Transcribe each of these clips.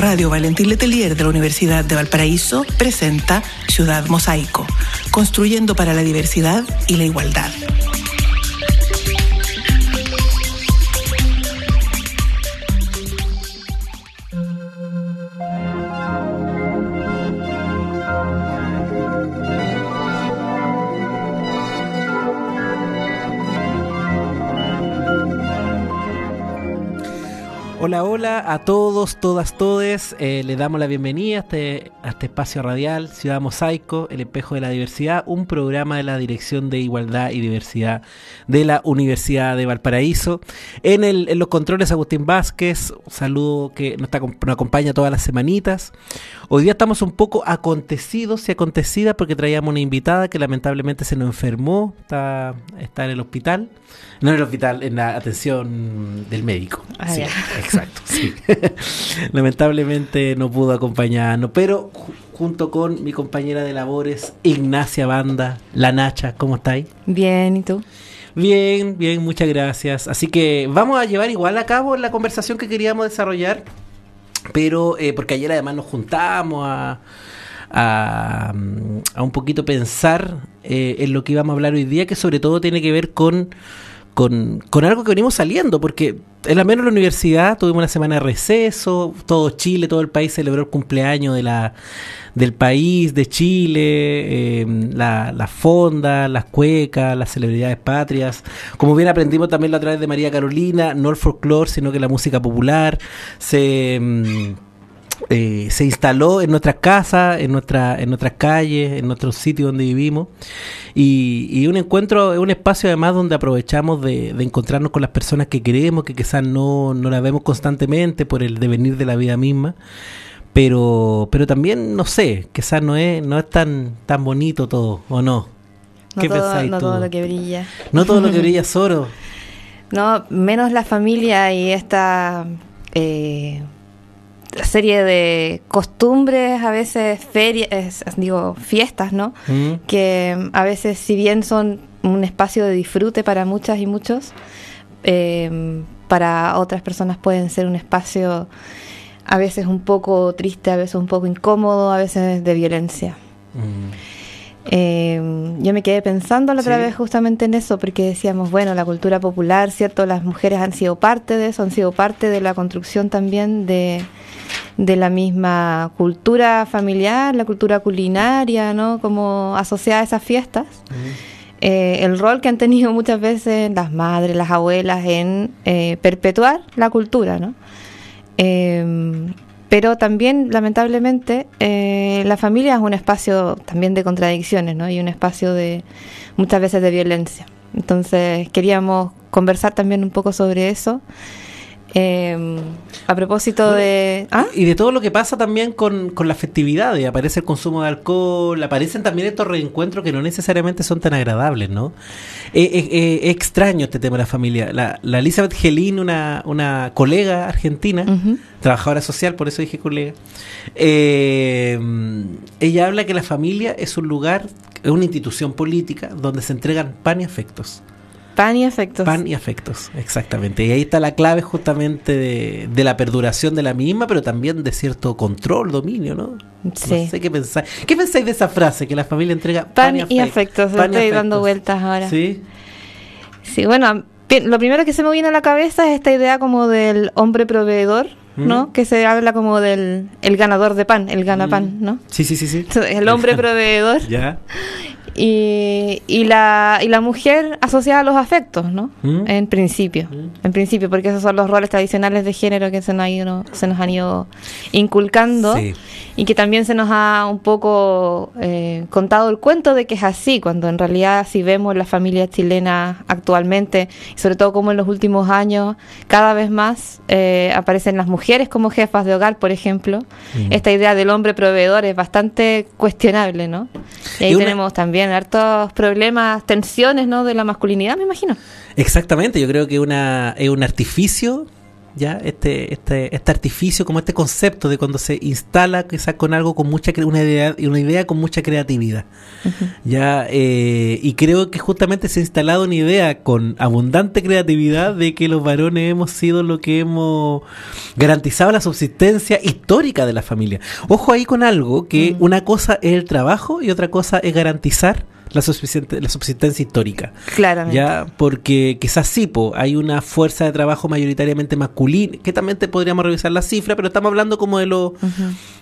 Radio Valentín Letelier de la Universidad de Valparaíso presenta Ciudad Mosaico, construyendo para la diversidad y la igualdad. Hola, hola a todos, todas, todes. Eh, le damos la bienvenida a este, a este espacio radial, Ciudad Mosaico, el espejo de la diversidad, un programa de la Dirección de Igualdad y Diversidad de la Universidad de Valparaíso. En, el, en los controles, Agustín Vázquez, un saludo que nos, está, nos acompaña todas las semanitas. Hoy día estamos un poco acontecidos y acontecidas porque traíamos una invitada que lamentablemente se nos enfermó, está, está en el hospital. No en el hospital, en la atención del médico. Ah, sí, exacto, sí. Lamentablemente no pudo acompañarnos, pero ju- junto con mi compañera de labores, Ignacia Banda, la Nacha, ¿cómo estáis? Bien, ¿y tú? Bien, bien, muchas gracias. Así que vamos a llevar igual a cabo la conversación que queríamos desarrollar, pero eh, porque ayer además nos juntamos a, a, mm, a un poquito pensar eh, en lo que íbamos a hablar hoy día, que sobre todo tiene que ver con, con, con algo que venimos saliendo, porque en la menos la universidad tuvimos una semana de receso, todo Chile, todo el país celebró el cumpleaños de la, del país, de Chile, eh, la, la fonda, las cuecas, las celebridades patrias. Como bien aprendimos también a través de María Carolina, no el folclore, sino que la música popular se... eh, se instaló en nuestras casas, en, nuestra, en nuestras calles, en nuestros sitios donde vivimos. Y, y un encuentro es un espacio además donde aprovechamos de, de encontrarnos con las personas que queremos, que quizás no, no las vemos constantemente por el devenir de la vida misma. Pero, pero también, no sé, quizás no es, no es tan, tan bonito todo, ¿o no? No, ¿Qué todo, pensáis no tú? todo lo que brilla. No todo lo que brilla es oro. No, menos la familia y esta eh, serie de costumbres, a veces ferias, digo, fiestas, ¿no? ¿Mm? Que mm, a veces, si bien son un espacio de disfrute para muchas y muchos, eh, para otras personas pueden ser un espacio a veces un poco triste, a veces un poco incómodo, a veces de violencia. Mm. Eh, yo me quedé pensando la otra Sí. vez justamente en eso, porque decíamos, bueno, la cultura popular, ¿cierto? Las mujeres han sido parte de eso, han sido parte de la construcción también de, de la misma cultura familiar, la cultura culinaria, ¿no? Como asociada a esas fiestas. Eh, el rol que han tenido muchas veces las madres, las abuelas en eh, perpetuar la cultura, ¿no? Pero también, lamentablemente, eh, la familia es un espacio también de contradicciones, ¿no? Y un espacio de muchas veces de violencia. Entonces, queríamos conversar también un poco sobre eso. Eh, a propósito de... ¿Ah? Y de todo lo que pasa también con, con las festividades, aparece el consumo de alcohol, aparecen también estos reencuentros que no necesariamente son tan agradables, ¿no? Eh, eh, eh, es extraño este tema de la familia. La, la Elizabeth Gelin, una, una colega argentina, trabajadora social, por eso dije colega, eh, ella habla que la familia es un lugar, es una institución política donde se entregan pan y afectos. Pan y afectos. Pan y afectos, exactamente. Y ahí está la clave justamente de, de la perduración de la misma, pero también de cierto control, dominio, ¿no? Sí. No sé qué pensáis. ¿Qué pensáis de esa frase que la familia entrega Pan y afectos, Pan y estoy dando afectos. vueltas ahora. Sí. Sí, bueno, lo primero que se me viene a la cabeza es esta idea como del hombre proveedor, ¿no? Mm. Que se habla como del el ganador de pan, el ganapan, ¿no? Sí, sí, sí, sí. El hombre proveedor Ya. Y, y la, y la mujer asociada a los afectos, ¿no? Mm. En principio, Mm. en principio, porque esos son los roles tradicionales de género que se nos, ha ido- se nos han ido inculcando Sí. y que también se nos ha un poco eh, contado el cuento de que es así, cuando en realidad si vemos la familia chilena actualmente, y sobre todo como en los últimos años, cada vez más eh, aparecen las mujeres como jefas de hogar, por ejemplo. Mm. Esta idea del hombre proveedor es bastante cuestionable, ¿no? Y ahí Y una- tenemos también hartos problemas, tensiones, ¿no? De la masculinidad, me imagino. Exactamente, yo creo que una, es un artificio ya este, este, este artificio, como este concepto de cuando se instala quizás con algo con mucha una idea, una idea con mucha creatividad. ya eh, y creo que justamente se ha instalado una idea con abundante creatividad de que los varones hemos sido lo que hemos garantizado la subsistencia histórica de la familia. Ojo ahí con algo que una cosa es el trabajo y otra cosa es garantizar la, la subsistencia histórica. Claramente. Ya, porque quizás sí, hay una fuerza de trabajo mayoritariamente masculina, que también te podríamos revisar la cifra, pero estamos hablando como de lo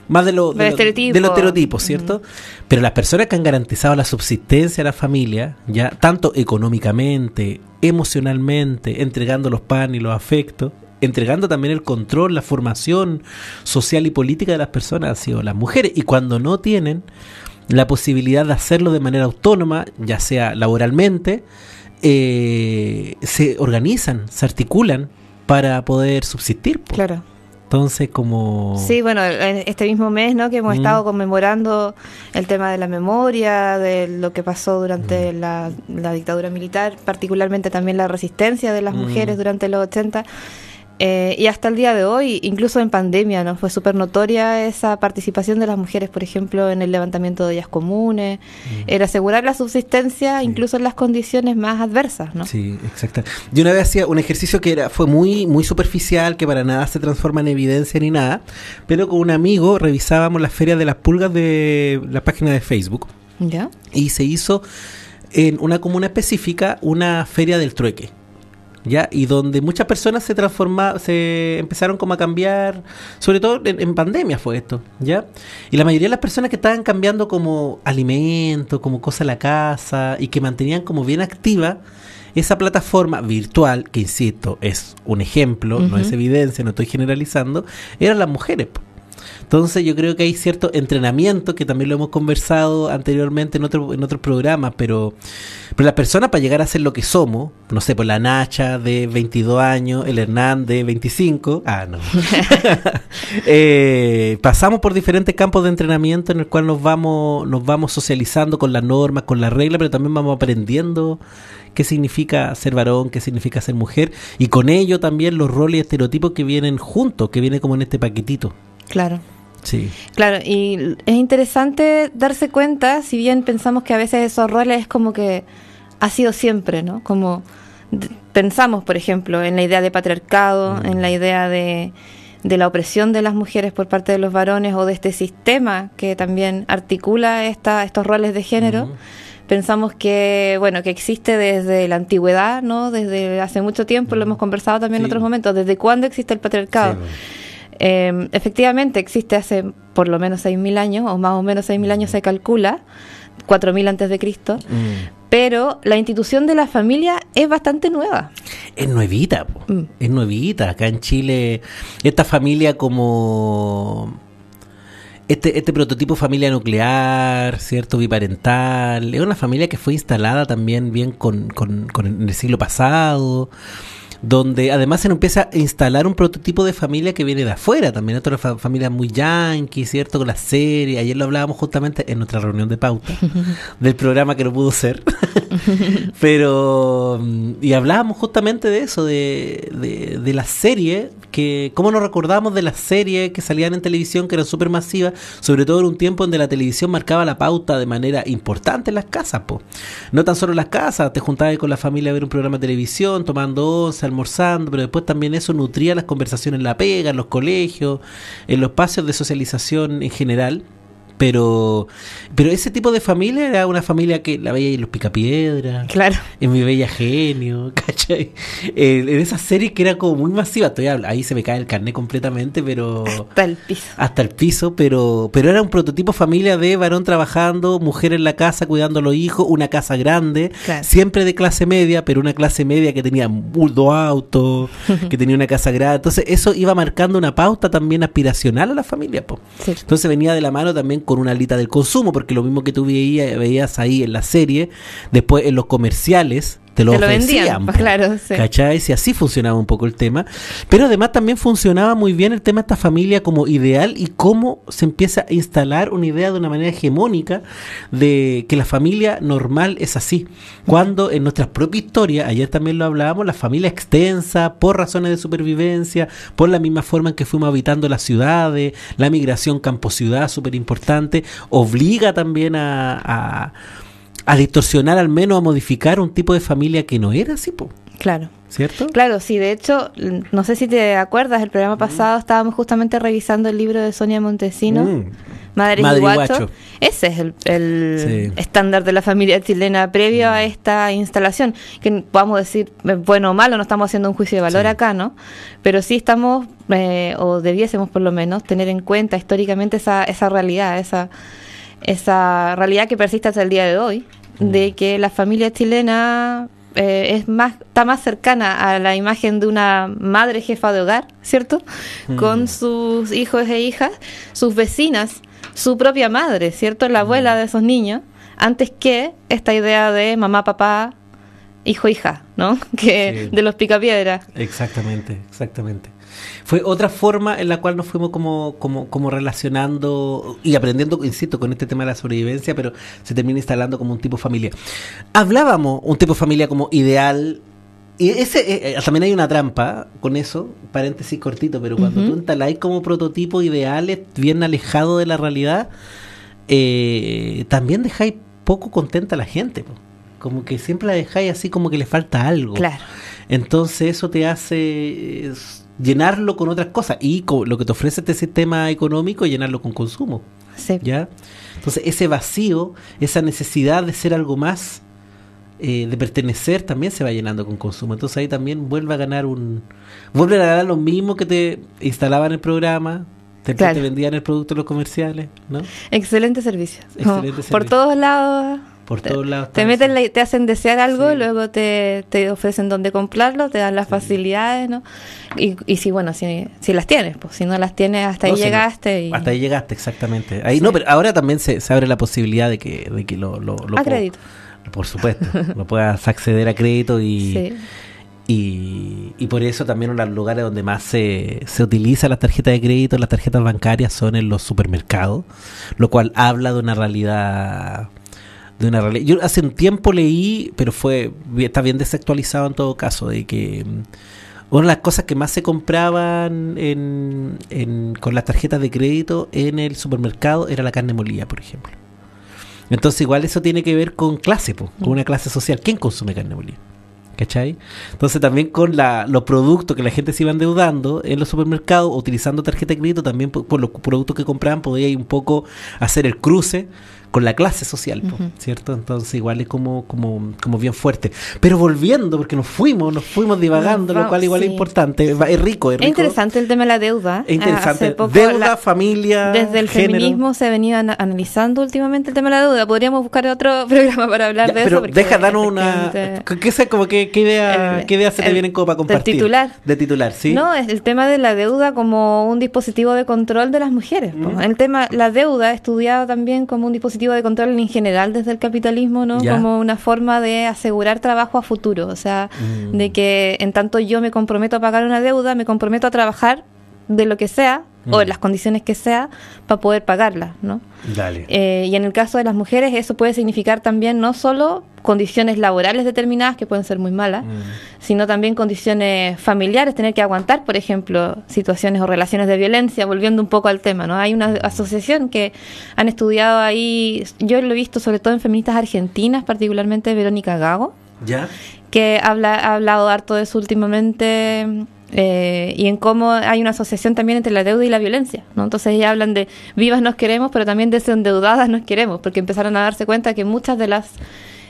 más de lo, de, los estereotipos, ¿cierto? Pero las personas que han garantizado la subsistencia de la familia, ya, tanto económicamente, emocionalmente, entregando los pan y los afectos, entregando también el control, la formación social y política de las personas han sido las mujeres. Y cuando no tienen, la posibilidad de hacerlo de manera autónoma, ya sea laboralmente, eh, se organizan, se articulan para poder subsistir. Claro. Entonces, como... Sí, bueno, este mismo mes, ¿no? Que hemos mm. estado conmemorando el tema de la memoria, de lo que pasó durante mm. la, dictadura militar, particularmente también la resistencia de las mm. mujeres durante los 80. Eh, y hasta el día de hoy, incluso en pandemia, ¿no? fue súper notoria esa participación de las mujeres, por ejemplo, en el levantamiento de ollas comunes, mm. era asegurar la subsistencia incluso en las condiciones más adversas. ¿no? Sí, exacto. Yo una vez hacía un ejercicio que era fue muy, muy superficial, que para nada se transforma en evidencia ni nada, pero con un amigo revisábamos las ferias de las pulgas de la página de Facebook. ¿Ya? Y se hizo en una comuna específica una feria del trueque. ¿Ya? Y donde muchas personas se transformaron, se empezaron como a cambiar, sobre todo en, pandemia fue esto, ¿ya? Y la mayoría de las personas que estaban cambiando como alimento, como cosa a la casa y que mantenían como bien activa esa plataforma virtual, que insisto, es un ejemplo, no es evidencia, no estoy generalizando, eran las mujeres. Entonces yo creo que hay cierto entrenamiento, que también lo hemos conversado anteriormente en otro, en otros programas, pero, pero las personas para llegar a ser lo que somos, no sé, por la Nacha de 22 años, el Hernán de 25, ah, no. Eh, pasamos por diferentes campos de entrenamiento en el cual nos vamos, nos vamos socializando con las normas, con las reglas, pero también vamos aprendiendo qué significa ser varón, qué significa ser mujer, y con ello también los roles y estereotipos que vienen juntos, que vienen como en este paquetito. Claro. Sí. Claro, y es interesante darse cuenta, si bien pensamos que a veces esos roles es como que ha sido siempre, ¿no? Como pensamos, por ejemplo, en la idea de patriarcado, mm. en la idea de, de, la opresión de las mujeres por parte de los varones o de este sistema que también articula esta, estos roles de género. Mm. Pensamos que, bueno, que existe desde la antigüedad, ¿no? Desde hace mucho tiempo, lo mm. hemos conversado también en otros momentos. ¿Desde cuándo existe el patriarcado? Eh, efectivamente existe hace por lo menos 6.000 años, o más o menos 6.000 años se calcula, 4.000 antes de Cristo, mm. pero la institución de la familia es bastante nueva. Es nuevita, mm. es nuevita. Acá en Chile, esta familia como... Este, este prototipo familia nuclear, ¿cierto? Biparental, es una familia que fue instalada también bien con, con, con en el siglo pasado donde además se empieza a instalar un prototipo de familia que viene de afuera, también otra familia muy yankee, ¿cierto? Con la serie, ayer lo hablábamos justamente en nuestra reunión de pauta del programa que no pudo ser, pero, mm, y hablábamos justamente de eso, de, de, de la serie, que cómo nos recordamos de las series que salían en televisión, que eran súper masivas, sobre todo en un tiempo donde la televisión marcaba la pauta de manera importante en las casas, po. no tan solo en las casas, te juntabas con la familia a ver un programa de televisión, tomando once, almorzando, pero después también eso nutría las conversaciones en la pega, en los colegios, en los espacios de socialización en general. Pero, pero ese tipo de familia era una familia que la veía en los picapiedras. Claro. En mi bella genio, ¿cachai? En, esa serie que era como muy masiva. Todavía ahí se me cae el carnet completamente, pero. Hasta el piso. Hasta el piso, pero, pero era un prototipo familia de varón trabajando, mujer en la casa cuidando a los hijos, una casa grande, siempre de clase media, pero una clase media que tenía buldo auto, que tenía una casa grande. Entonces, eso iba marcando una pauta también aspiracional a la familia, po. Entonces venía de la mano también con una alita del consumo, porque lo mismo que tú veías, veías ahí en la serie, después en los comerciales, te lo, Te lo vendían, po, claro, sí. ¿cachai? Si así funcionaba un poco el tema. Pero además también funcionaba muy bien el tema de esta familia como ideal y cómo se empieza a instalar una idea de una manera hegemónica de que la familia normal es así. Cuando en nuestra propia historia, ayer también lo hablábamos, la familia extensa, por razones de supervivencia, por la misma forma en que fuimos habitando las ciudades, la migración campo-ciudad, súper importante, obliga también a, a, a distorsionar, al menos a modificar un tipo de familia que no era así, po, Claro. ¿cierto? Claro, sí, de hecho, no sé si te acuerdas, el programa pasado estábamos justamente revisando el libro de Sonia Montesino, Mm. Madre, Madre y Guacho. Guacho. Ese es el, el Sí. estándar de la familia chilena previo Mm. a esta instalación, que podamos decir eh, bueno o malo, no estamos haciendo un juicio de valor Sí. acá, ¿no? Pero sí estamos, eh, o debiésemos por lo menos, tener en cuenta históricamente esa, esa realidad, esa, esa realidad que persiste hasta el día de hoy, Mm. de que la familia chilena eh, es más está más cercana a la imagen de una madre jefa de hogar, ¿cierto? Mm. Con sus hijos e hijas, sus vecinas, su propia madre, ¿cierto? La abuela Mm. de esos niños, antes que esta idea de mamá, papá, hijo, hija, ¿no? Que Sí. de los picapiedras. Exactamente, exactamente. Fue otra forma en la cual nos fuimos como, como, como relacionando y aprendiendo, insisto, con este tema de la sobrevivencia, pero se termina instalando como un tipo de familia. Hablábamos un tipo de familia como ideal. Y ese eh, eh, también hay una trampa con eso, paréntesis cortito, pero cuando Ujú. tú instaláis como prototipo ideales bien alejado de la realidad, eh, también dejáis poco contenta a la gente. po. Como que siempre la dejáis así como que le falta algo. Claro. Entonces eso te hace llenarlo con otras cosas y lo que te ofrece este sistema económico es llenarlo con consumo, Sí. ¿ya? Entonces ese vacío, esa necesidad de ser algo más, eh, de pertenecer, también se va llenando con consumo. Entonces ahí también vuelve a ganar un... Vuelve a ganar lo mismo que te instalaban el programa, te, Claro. te vendían el producto en los comerciales, ¿no? Excelente servicio. Excelente Por servicio. todos lados. Por te- todos lados. Te meten, la- te hacen desear algo, Sí. luego te, te ofrecen dónde comprarlo, te dan las facilidades, ¿no? Y, y si, bueno, si, si las tienes, pues si no las tienes, hasta No, ahí si no, llegaste. y, Hasta ahí llegaste, exactamente. Ahí, No, pero ahora también se, se abre la posibilidad de que, de que lo, lo, lo A crédito. Por supuesto, lo puedas acceder a crédito y, Sí. y, y por eso también uno de los lugares donde más se, se utiliza las tarjetas de crédito, las tarjetas bancarias son en los supermercados, lo cual habla de una realidad de una realidad. Yo hace un tiempo leí, pero fue está bien desactualizado en todo caso, de que mm, una de las cosas que más se compraban en, con las tarjetas de crédito en el supermercado era la carne molida, por ejemplo. Entonces igual eso tiene que ver con clase, po, con una clase social. ¿Quién consume carne molida? ¿Cachai? Entonces también con los productos que la gente se iba endeudando en los supermercados, utilizando tarjeta de crédito, también por, por los productos que compraban podía ir un poco hacer el cruce con la clase social, Ujú. ¿cierto? Entonces igual es como, como, como bien fuerte. Pero volviendo, porque nos fuimos, nos fuimos divagando, lo cual igual es importante, es rico, es Es rico. interesante el tema de la deuda. Es interesante. Poco Deuda, la- familia, Desde el género. feminismo se ha venido ana- analizando últimamente el tema de la deuda. Podríamos buscar otro programa para hablar Ya, de pero eso. porque deja darnos una. ¿Qué, sé, como que, qué idea, El- qué idea se te vienen como para compartir? titular. De titular, sí. No, es el tema de la deuda como un dispositivo de control de las mujeres. Mm. El tema, la deuda estudiado también como un dispositivo de control en general desde el capitalismo, ¿no? Como una forma de asegurar trabajo a futuro. O sea, Mm. de que en tanto yo me comprometo a pagar una deuda, me comprometo a trabajar de lo que sea o Mm. en las condiciones que sea para poder pagarla, ¿no? Dale. Eh, y en el caso de las mujeres eso puede significar también no solo condiciones laborales determinadas que pueden ser muy malas, Mm. sino también condiciones familiares, tener que aguantar, por ejemplo, situaciones o relaciones de violencia, volviendo un poco al tema, ¿no? Hay una asociación que han estudiado ahí, yo lo he visto sobre todo en feministas argentinas, particularmente Verónica Gago, ¿Ya? que habla, ha hablado harto de eso últimamente eh, y en cómo hay una asociación también entre la deuda y la violencia, ¿no? Entonces ellas hablan de vivas nos queremos, pero también de endeudadas nos queremos, porque empezaron a darse cuenta que muchas de las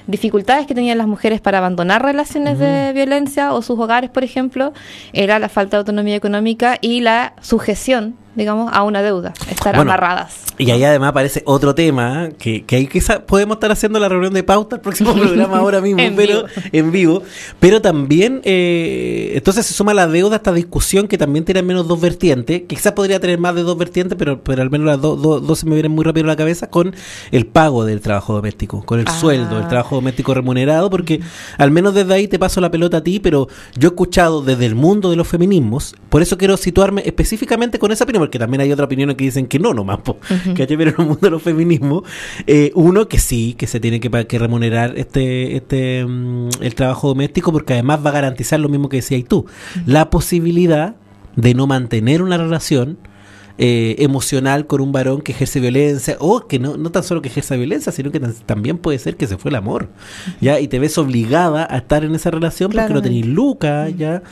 dificultades que tenían las mujeres para abandonar relaciones de violencia o sus hogares, por ejemplo, era la falta de autonomía económica y la sujeción digamos, a una deuda, estar Bueno, amarradas. Y ahí además aparece otro tema, que, que ahí quizás podemos estar haciendo la reunión de pauta el próximo programa ahora mismo, En pero vivo. en vivo. Pero también, eh, entonces se suma la deuda a esta discusión que también tiene al menos dos vertientes, que quizás podría tener más de dos vertientes, pero, pero al menos las dos dos- dos se me vienen muy rápido a la cabeza, con el pago del trabajo doméstico, con el Ah. sueldo, el trabajo doméstico remunerado, porque al menos desde ahí te paso la pelota a ti, pero yo he escuchado desde el mundo de los feminismos, por eso quiero situarme específicamente con esa opinión, porque también hay otras opiniones que dicen que no, nomás, po, ¿cachai? pero en el mundo de los feminismos, eh, uno que sí, que se tiene que, que remunerar este, este mm, el trabajo doméstico, porque además va a garantizar lo mismo que decías tú, la posibilidad de no mantener una relación eh, emocional con un varón que ejerce violencia o que no, no tan solo que ejerza violencia, sino que también puede ser que se fue el amor, ¿ya? Y te ves obligada a estar en esa relación porque no tenés lucas, ¿ya?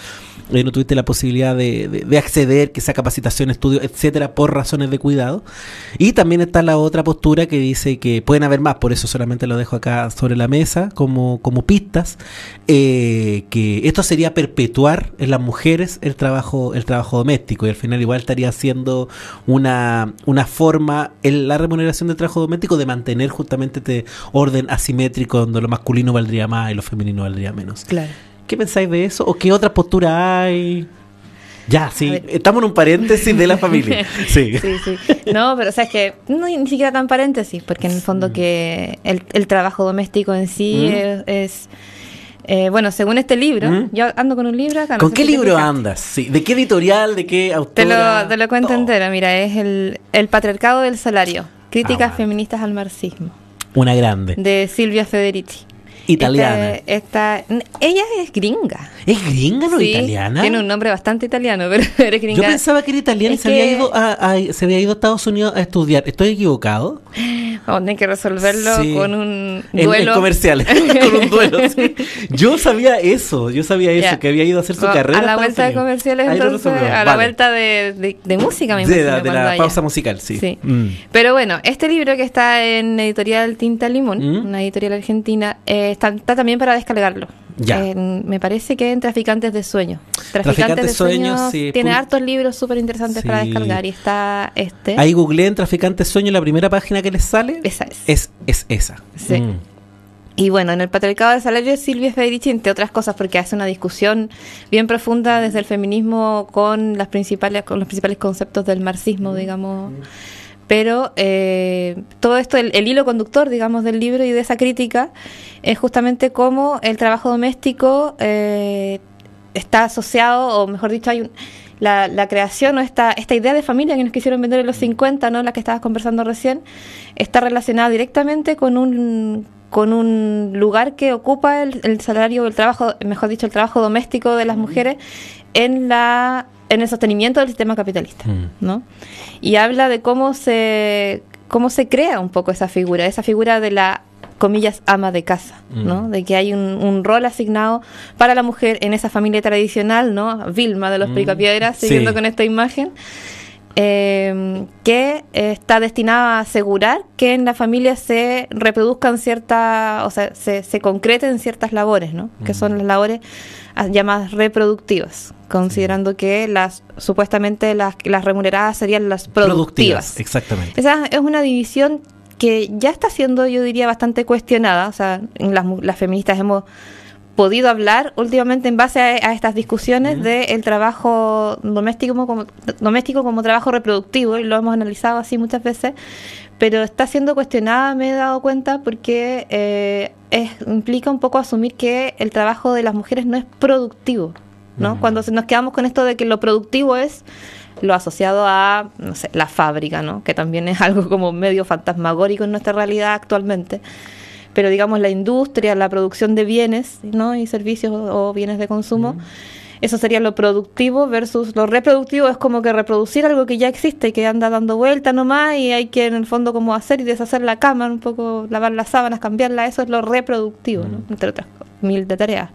Eh, no tuviste la posibilidad de, de- de acceder, que sea capacitación, estudio, etcétera, por razones de cuidado. Y también está la otra postura que dice que pueden haber más, por eso solamente lo dejo acá sobre la mesa como, como pistas, eh, que esto sería perpetuar en las mujeres el trabajo, el trabajo doméstico y al final igual estaría siendo una, una forma en la remuneración del trabajo doméstico de mantener justamente este orden asimétrico donde lo masculino valdría más y lo femenino valdría menos. Claro. ¿Qué pensáis de eso? ¿O qué otra postura hay? Ya, sí, estamos en un paréntesis de la familia. Sí. Sí, sí. No, pero o sea, es que no ni siquiera tan paréntesis, porque en el fondo que el, el trabajo doméstico en sí Mm. es, es, eh, bueno, según este libro, Mm. yo ando con un libro acá. no ¿Con qué libro andas? Sí. ¿De qué editorial? ¿De qué autora? Te lo, te lo cuento entero, mira, es el, el patriarcado del salario, críticas Ah, feministas al marxismo, Una grande. de Silvia Federici. Italiana. Este- esta, ella es gringa. ¿Es gringa no Sí, italiana? Tiene un nombre bastante italiano, pero eres gringa. Yo pensaba que era italiana y Es se había, que- ido a, a- se había ido a Estados Unidos a estudiar. ¿Estoy equivocado? Tener que resolverlo Sí. con un En, duelo. en comerciales, con un duelo. sí. Yo sabía eso, yo sabía eso, Ya. que había ido a hacer su O- carrera. A la vuelta de comerciales, entonces, a la vale. vuelta de, de- de música, me de imagino. la, de la pausa musical, sí. Sí. Mm. Pero bueno, este libro que está en editorial Tinta Limón, Mm. una editorial argentina, eh, está, está también para descargarlo. Ya. En- me parece que en Traficantes de Sueños. Traficantes, Traficantes de de Sueños, Sueños sí, tiene hartos libros súper interesantes para descargar y está este. Ahí googleé en Traficante Sueño la primera página que les sale. Esa es. Es, es esa. Sí. Mm. Y bueno, en el patriarcado del salario Silvia Federici, entre otras cosas, porque hace una discusión bien profunda desde el feminismo con las principales, con los principales conceptos del marxismo, digamos. Pero eh, todo esto, el, el hilo conductor, digamos, del libro y de esa crítica, es justamente cómo el trabajo doméstico eh, está asociado, o mejor dicho, hay un, la, la creación o esta, esta idea de familia que nos quisieron vender en los 50, ¿no? la que estabas conversando recién, está relacionada directamente con un con un lugar que ocupa el, el salario, el trabajo, mejor dicho, el trabajo doméstico de las mujeres en la en el sostenimiento del sistema capitalista, Mm. ¿no? Y habla de cómo se cómo se crea un poco esa figura, esa figura de la comillas ama de casa, ¿no? Mm. De que hay un, un rol asignado para la mujer en esa familia tradicional, ¿no? Vilma de los Mm. Picapiedras, Sí. siguiendo con esta imagen, eh, que eh, está destinada a asegurar que en la familia se reproduzcan ciertas, o sea, se, se concreten ciertas labores, ¿no? Que son las labores ah, llamadas reproductivas, considerando que las supuestamente las, las remuneradas serían las productivas. Exactamente. Esa es una división que ya está siendo, yo diría, bastante cuestionada. O sea, las, las feministas hemos podido hablar últimamente en base a, a estas discusiones Ujú. del trabajo doméstico como, doméstico como trabajo reproductivo, y lo hemos analizado así muchas veces, pero está siendo cuestionada, me he dado cuenta, porque eh, es, implica un poco asumir que el trabajo de las mujeres no es productivo. ¿no? Mm. Cuando se- nos quedamos con esto de que lo productivo es lo asociado a, no sé, la fábrica, ¿no? Que también es algo como medio fantasmagórico en nuestra realidad actualmente. Pero digamos la industria, la producción de bienes, ¿no? Y servicios o, o bienes de consumo, eso sería lo productivo versus lo reproductivo es como que reproducir algo que ya existe y que anda dando vuelta nomás y hay que en el fondo como hacer y deshacer la cama, un poco lavar las sábanas, cambiarla, eso es lo reproductivo, ¿no? Mm. Entre otras mil de tareas.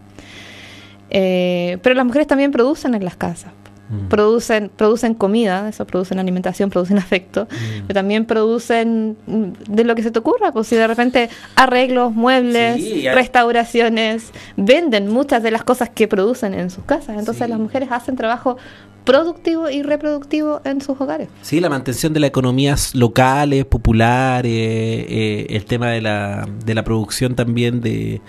Eh, pero las mujeres también producen en las casas. Mm. Producen, producen comida, eso producen alimentación, producen afecto, mm. pero también producen mm, de lo que se te ocurra, pues si de repente arreglos, muebles, restauraciones, venden muchas de las cosas que producen en sus casas. Entonces las mujeres hacen trabajo productivo y reproductivo en sus hogares. Sí, la mantención de las economías locales, populares, eh, el tema de la, de la producción también de,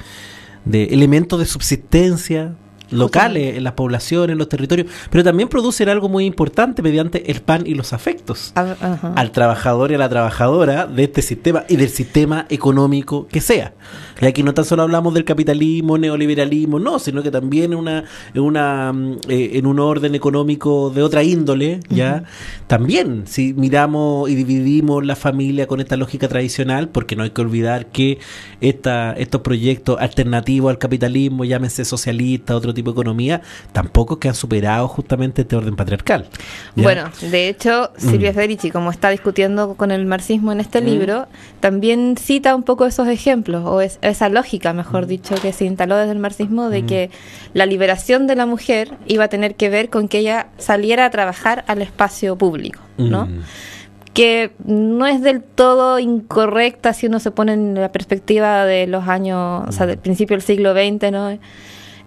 de elementos de subsistencia, locales, en las poblaciones, en los territorios, pero también producen algo muy importante mediante el pan y los afectos ah, al trabajador y a la trabajadora de este sistema y del sistema económico que sea. Y aquí no tan solo hablamos del capitalismo, neoliberalismo, no, sino que también una, una, mm, eh, en un orden económico de otra índole, ¿ya? También, si miramos y dividimos la familia con esta lógica tradicional, porque no hay que olvidar que esta, estos proyectos alternativos al capitalismo, llámense socialista, otro tipo de economía, tampoco que han superado justamente este orden patriarcal. Bueno, de hecho, Silvia mm. Federici, como está discutiendo con el marxismo en este mm. libro, también cita un poco esos ejemplos, o esa lógica, mejor mm. dicho, que se instaló desde el marxismo de que la liberación de la mujer iba a tener que ver con que ella saliera a trabajar al espacio público, ¿no? que no es del todo incorrecta si uno se pone en la perspectiva de los años, o sea, del principio del siglo XX, ¿no?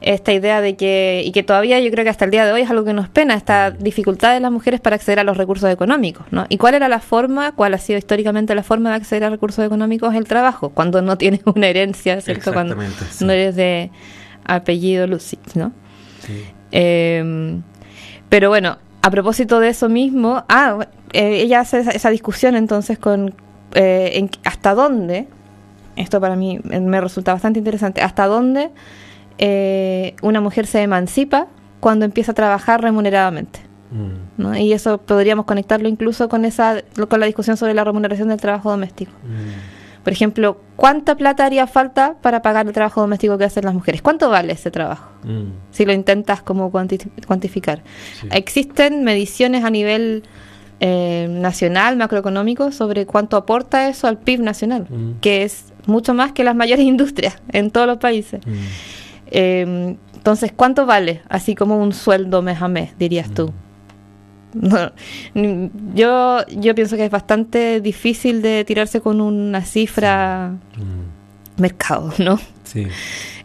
Esta idea de que, y que todavía yo creo que hasta el día de hoy es algo que nos pena, esta dificultad de las mujeres para acceder a los recursos económicos, ¿no? ¿Y cuál era la forma, cuál ha sido históricamente la forma de acceder a recursos económicos? El trabajo, cuando no tienes una herencia, ¿cierto? Cuando no eres de apellido Lucy, ¿no? Em, pero bueno, a propósito de eso mismo, ah, eh, ella hace esa, discusión entonces con eh, hasta dónde, esto para mí me resulta bastante interesante, hasta dónde eh, una mujer se emancipa cuando empieza a trabajar remuneradamente. Mm. Y eso podríamos conectarlo incluso con esa con la discusión sobre la remuneración del trabajo doméstico. Mm. Por ejemplo, ¿cuánta plata haría falta para pagar el trabajo doméstico que hacen las mujeres? ¿Cuánto vale ese trabajo? Mm. Si lo intentas como cuantificar. Existen mediciones a nivel eh, nacional, macroeconómico, sobre cuánto aporta eso al PIB nacional, que es mucho más que las mayores industrias en todos los países. Eh, entonces, ¿cuánto vale? Así como un sueldo mes a mes, dirías tú. Mm. yo, yo pienso que es bastante difícil de tirarse con una cifra mm. mercado, ¿no? Sí.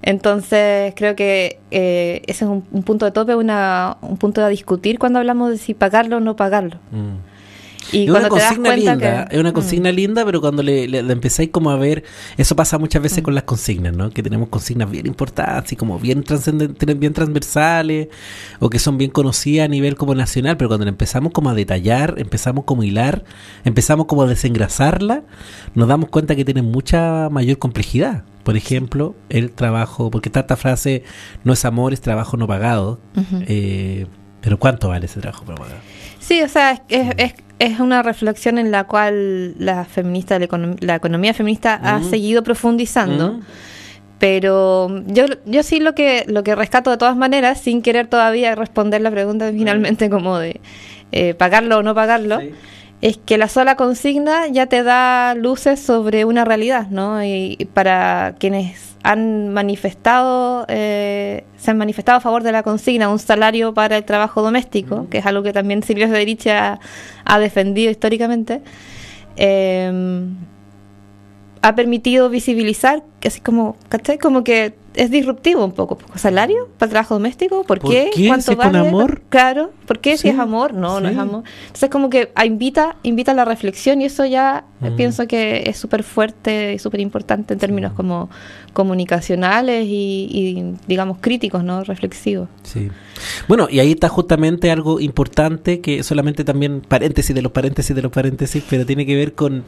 Entonces, creo que eh, ese es un, punto de tope, una, un punto a discutir cuando hablamos de si pagarlo o no pagarlo. Mm. Y es una consigna linda, es una consigna mm. linda, pero cuando le, empezáis como a ver, eso pasa muchas veces mm. con las consignas, ¿no? Que tenemos consignas bien importantes y como bien bien transversales, o que son bien conocidas a nivel como nacional, pero cuando empezamos como a detallar, empezamos como a hilar, empezamos como a desengrasarla, nos damos cuenta que tienen mucha mayor complejidad. Por ejemplo, el trabajo, porque está esta frase, no es amor, es trabajo no pagado. Eh, pero ¿cuánto vale ese trabajo no pagado? Sí, o sea, es, es, una reflexión en la cual la feminista, la, economía feminista ha seguido profundizando. Mm. Pero yo, yo sí lo que, lo que rescato de todas maneras, sin querer todavía responder la pregunta finalmente como de eh, pagarlo o no pagarlo, es que la sola consigna ya te da luces sobre una realidad, ¿no? y para quienes han manifestado, eh, se han manifestado a favor de la consigna un salario para el trabajo doméstico, que es algo que también Silvia Federici ha, ha defendido históricamente. Eh, ha permitido visibilizar, así como, ¿cachai? Como que es disruptivo un poco. ¿Salario para el trabajo doméstico? ¿Por, qué? ¿Cuánto vale? con amor? Claro. ¿Por qué si es amor? No, no es amor. Entonces como que invita, invita a la reflexión y eso ya mm. pienso que es súper fuerte y súper importante en términos como comunicacionales y, y, digamos críticos, ¿no? Reflexivos. Sí. Bueno, y ahí está justamente algo importante que solamente también paréntesis de los paréntesis de los paréntesis, pero tiene que ver con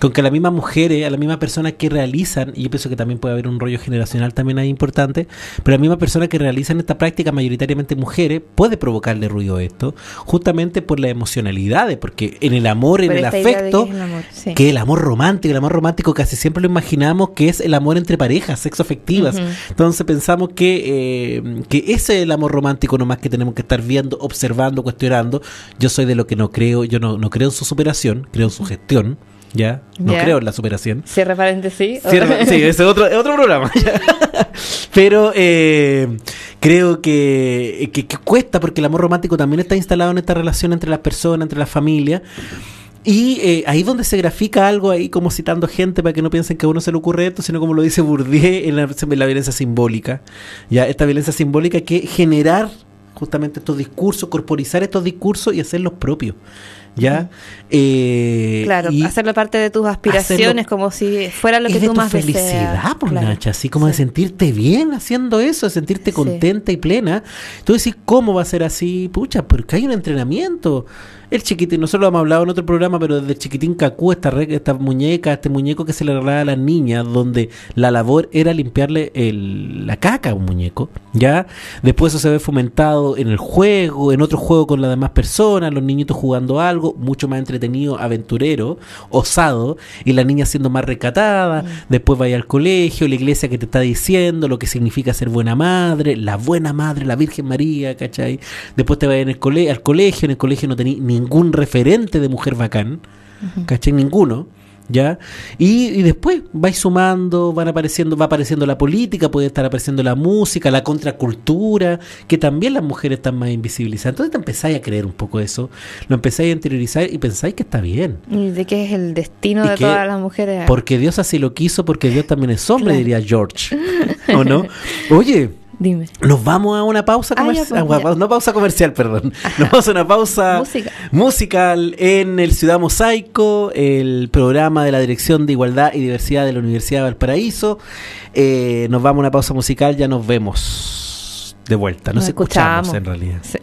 con que a las mismas mujeres, a las mismas personas que realizan, y yo pienso que también puede haber un rollo generacional también ahí importante, pero las mismas personas que realizan esta práctica, mayoritariamente mujeres, puede provocarle ruido esto, justamente por la emocionalidad, porque en el amor, en el afecto, que, el amor romántico, el amor romántico casi siempre lo imaginamos que es el amor entre parejas, sexo afectivas. Entonces pensamos que, eh, que ese es el amor romántico nomás que tenemos que estar viendo, observando, cuestionando. Yo soy de lo que no creo, yo no, no creo en su superación, creo en su gestión ¿ya? No Ya. creo en la superación. Cierre paréntesis. Cierra- sí, es otro, es otro programa. Pero eh, creo que, que, que cuesta porque el amor romántico también está instalado en esta relación entre las personas, entre las familias. Y eh, ahí donde se grafica algo ahí como citando gente para que no piensen que a uno se le ocurre esto, sino como lo dice Bourdieu en la, en la violencia simbólica. Ya, esta violencia simbólica que generar justamente estos discursos, corporizar estos discursos y hacerlos propios. ¿Ya? Eh, Claro, y- hacerlo parte de tus aspiraciones hacerlo- como si fuera lo es que de tú tu más felicidad, deseas. pues Claro. Nacha, así como de sentirte bien haciendo eso, de sentirte Sí. contenta y plena. Tú decís, ¿cómo va a ser así? Pucha, porque hay un entrenamiento. El chiquitín, nosotros lo hemos hablado en otro programa, pero desde chiquitín Cacú, esta, re- esta muñeca, este muñeco que se le regalaba a las niñas, donde la labor era limpiarle el- la caca a un muñeco, ¿ya? Después eso se ve fomentado en el juego, en otro juego con las demás personas, los niñitos jugando algo, mucho más entretenido, aventurero, osado, y la niña siendo más recatada, después vaya al colegio, la iglesia que te está diciendo lo que significa ser buena madre, la buena madre, la Virgen María, ¿cachai? Después te vayas en el cole al colegio, en el colegio no tenéis ningún referente de mujer bacán, ¿cachai? Ninguno. ¿Ya? Y, y después vais sumando, van apareciendo, va apareciendo la política, puede estar apareciendo la música, la contracultura, que también las mujeres están más invisibilizadas. Entonces te empezáis a creer un poco eso, lo empezáis a interiorizar y pensáis que está bien. Y de qué es el destino Y de que- todas las mujeres. Porque Dios así lo quiso, porque Dios también es hombre, Claro. diría George. ¿O no? Oye, Dime. nos vamos a una pausa Ah, comercial. pues, no pausa comercial, perdón. Nos vamos a una pausa Música. musical en el Ciudad Mosaico, el programa de la Dirección de Igualdad y Diversidad de la Universidad de Valparaíso. Eh, nos vamos a una pausa musical, ya nos vemos de vuelta. Nos, Nos escuchamos, escuchamos. en realidad. Sí.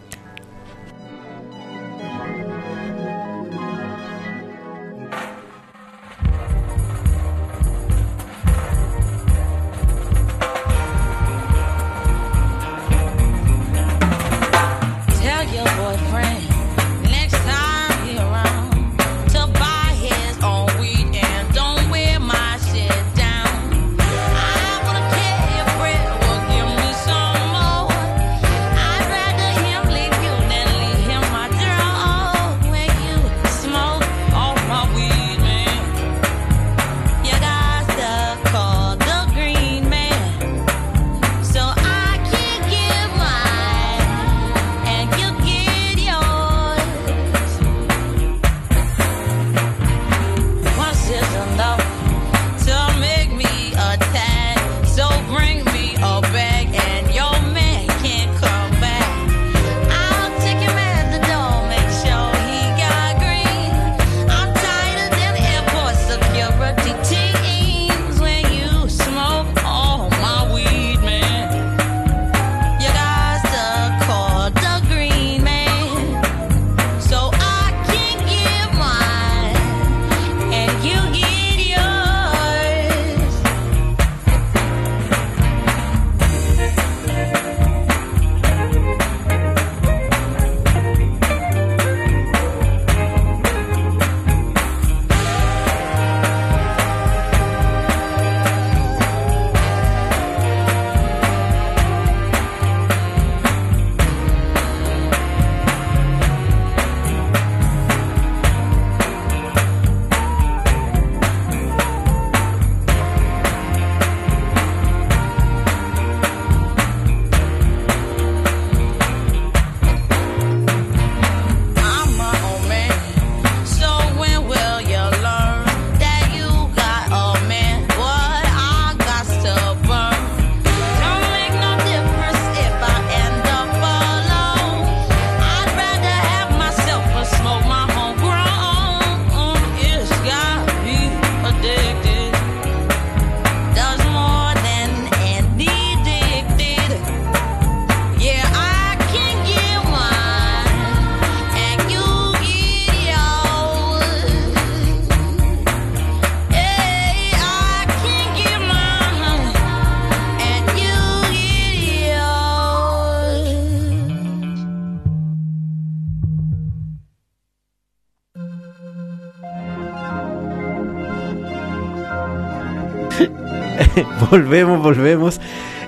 Volvemos, volvemos.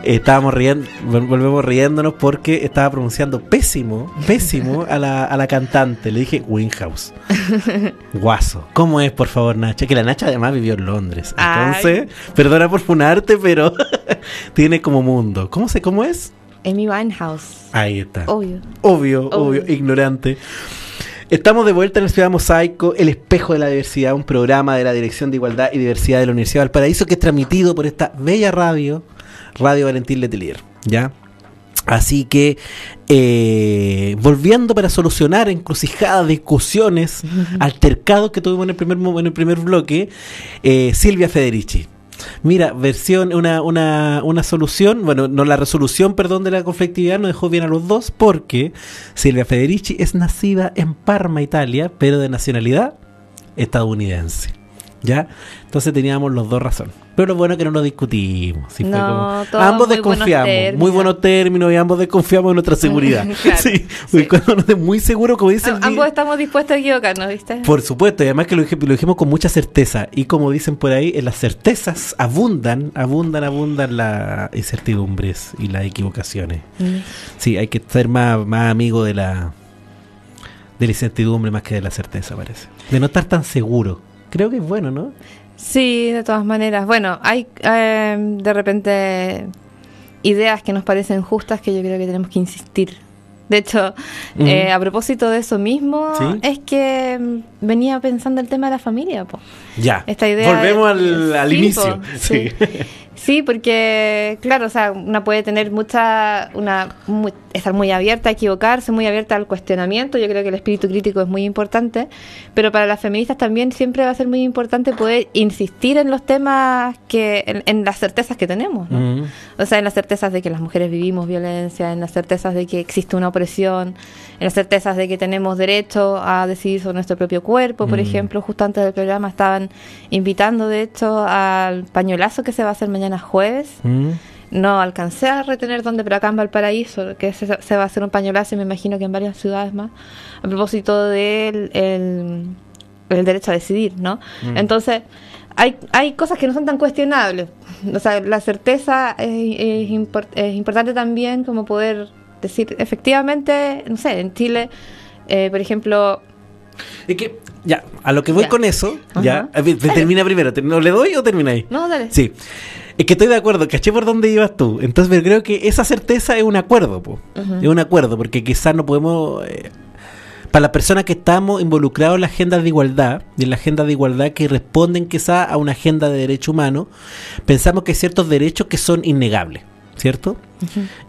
estábamos riendo, vol- volvemos riéndonos porque estaba pronunciando pésimo, pésimo a la, a la cantante. Le dije Winhouse. Guaso. ¿Cómo es, por favor, Nacha? Que la Nacha además vivió en Londres. Entonces, perdona por funarte, pero tiene como mundo. ¿Cómo se, cómo es? Amy Winehouse. Ahí está. Obvio. Obvio, obvio, Obvio. ignorante. Estamos de vuelta en el Ciudad Mosaico, El Espejo de la Diversidad, un programa de la Dirección de Igualdad y Diversidad de la Universidad de Valparaíso que es transmitido por esta bella radio, Radio Valentín Letelier. ¿Ya? Así que, eh, volviendo para solucionar encrucijadas, discusiones, altercados que tuvimos en el primer, en el primer bloque, eh, Silvia Federici. Mira, versión, una, una, una solución, bueno, no la resolución, perdón, de la conflictividad nos dejó bien a los dos porque Silvia Federici es nacida en Parma, Italia, pero de nacionalidad estadounidense. ¿Ya? Entonces teníamos los dos razón. Pero lo bueno es que no lo discutimos. sí, fue No, como- ambos muy buenos desconfiamos, muy buenos términos y ambos desconfiamos de nuestra seguridad. Claro, sí, sí. es muy seguro, como dice el Am- di- ambos estamos dispuestos a equivocarnos, ¿viste? por supuesto, y además que lo dijimos con mucha certeza. Y como dicen por ahí, en las certezas abundan, abundan, abundan las incertidumbres y las equivocaciones. Mm. Sí, hay que ser más, más amigo de la, de la incertidumbre más que de la certeza, parece. De no estar tan seguro. Creo que es bueno, ¿no? Sí, de todas maneras. Bueno, hay eh, de repente ideas que nos parecen justas que yo creo que tenemos que insistir. De hecho, eh, a propósito de eso mismo, Sí. es que mm, venía pensando el tema de la familia. Po. Ya. Esta idea Volvemos de- al, al Sí, inicio. po, Sí. sí. Porque, claro, o sea, una puede tener mucha, una, mu- estar muy abierta a equivocarse, muy abierta al cuestionamiento. Yo creo que el espíritu crítico es muy importante, pero para las feministas también siempre va a ser muy importante poder insistir en los temas que, en, en las certezas que tenemos, ¿no? Mm. O sea, en las certezas de que las mujeres vivimos violencia, en las certezas de que existe una opresión, las certezas de que tenemos derecho a decidir sobre nuestro propio cuerpo, por Mm. ejemplo, justo antes del programa estaban invitando, de hecho, al pañuelazo que se va a hacer mañana jueves. Mm. No alcancé a retener dónde, pero acá en Valparaíso, que se, se va a hacer un pañuelazo y me imagino que en varias ciudades más, a propósito del el, el derecho a decidir, ¿no? Mm. Entonces, hay, hay cosas que no son tan cuestionables. O sea, la certeza es, es impor- es importante también como poder decir, efectivamente, no sé, en Chile, eh, por ejemplo, Es que, ya, a lo que voy Ya. con eso, ya, Ajá. ver, termina primero, ¿Te- ¿no le doy o termina ahí? no, dale. Sí. Es que estoy de acuerdo, caché por dónde ibas tú. Entonces, pero creo que esa certeza es un acuerdo, po. Es un acuerdo, porque quizás no podemos. eh, para las personas que estamos involucrados en la agenda de igualdad, y en la agenda de igualdad que responden quizás a una agenda de derecho humano, pensamos que hay ciertos derechos que son innegables, ¿cierto?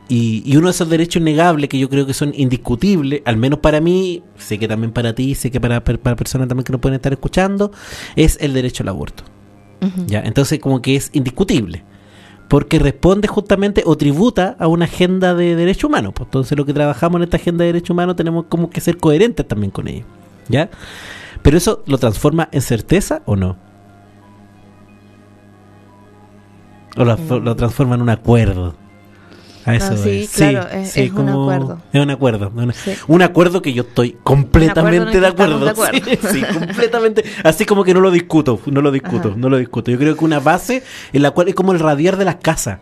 y, y uno de esos derechos innegables que yo creo que son indiscutibles, al menos para mí, sé que también para ti, sé que para, para, personas también que nos pueden estar escuchando, es el derecho al aborto. ¿ya? Entonces como que es indiscutible. Porque responde justamente o tributa a una agenda de derechos humanos. Pues entonces lo que trabajamos en esta agenda de derechos humanos tenemos como que ser coherentes también con ello. ¿Ya? Pero eso lo transforma en certeza o no? O lo, lo transforma en un acuerdo. A eso Ah, sí, es. claro, es- es un acuerdo. Es un acuerdo. una- Sí. Un acuerdo que yo estoy completamente en de acuerdo. de acuerdo. Sí, sí, completamente. Así como que no lo discuto, no lo discuto, Ajá. no lo discuto. Yo creo que una base en la cual es como el radiar de las casas.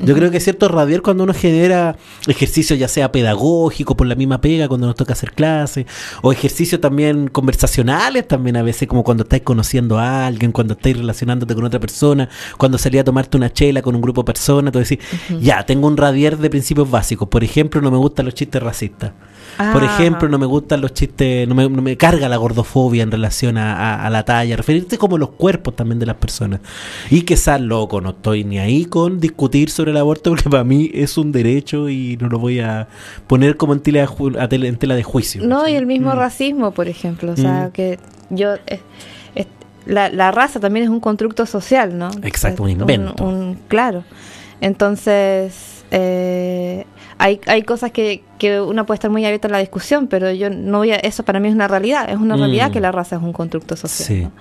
Yo creo que es cierto radiar cuando uno genera ejercicio ya sea pedagógico por la misma pega cuando nos toca hacer clases o ejercicios también conversacionales también a veces como cuando estáis conociendo a alguien, cuando estáis relacionándote con otra persona, cuando salí a tomarte una chela con un grupo de personas, tú decís, ya, tengo un radiar de principios básicos. Por ejemplo, no me gustan los chistes racistas. Por Ah. ejemplo, no me gustan los chistes, no me, no me carga la gordofobia en relación a, a- a la talla, referirte como los cuerpos también de las personas. Y que sea loco, no estoy ni ahí con discutir sobre el aborto porque para mí es un derecho y no lo voy a poner como en tela a tela- en tela de juicio. No, y el mismo Mm. racismo, por ejemplo. O sea, Mm. que yo. eh, la, la raza también es un constructo social, ¿no? Exacto, un invento. un- claro. Entonces, eh, hay, hay cosas que, que uno puede estar muy abierta a la discusión, pero yo no voy a. Eso para mí es una realidad. Es una Mm. realidad que la raza es un constructo social. Sí. ¿no?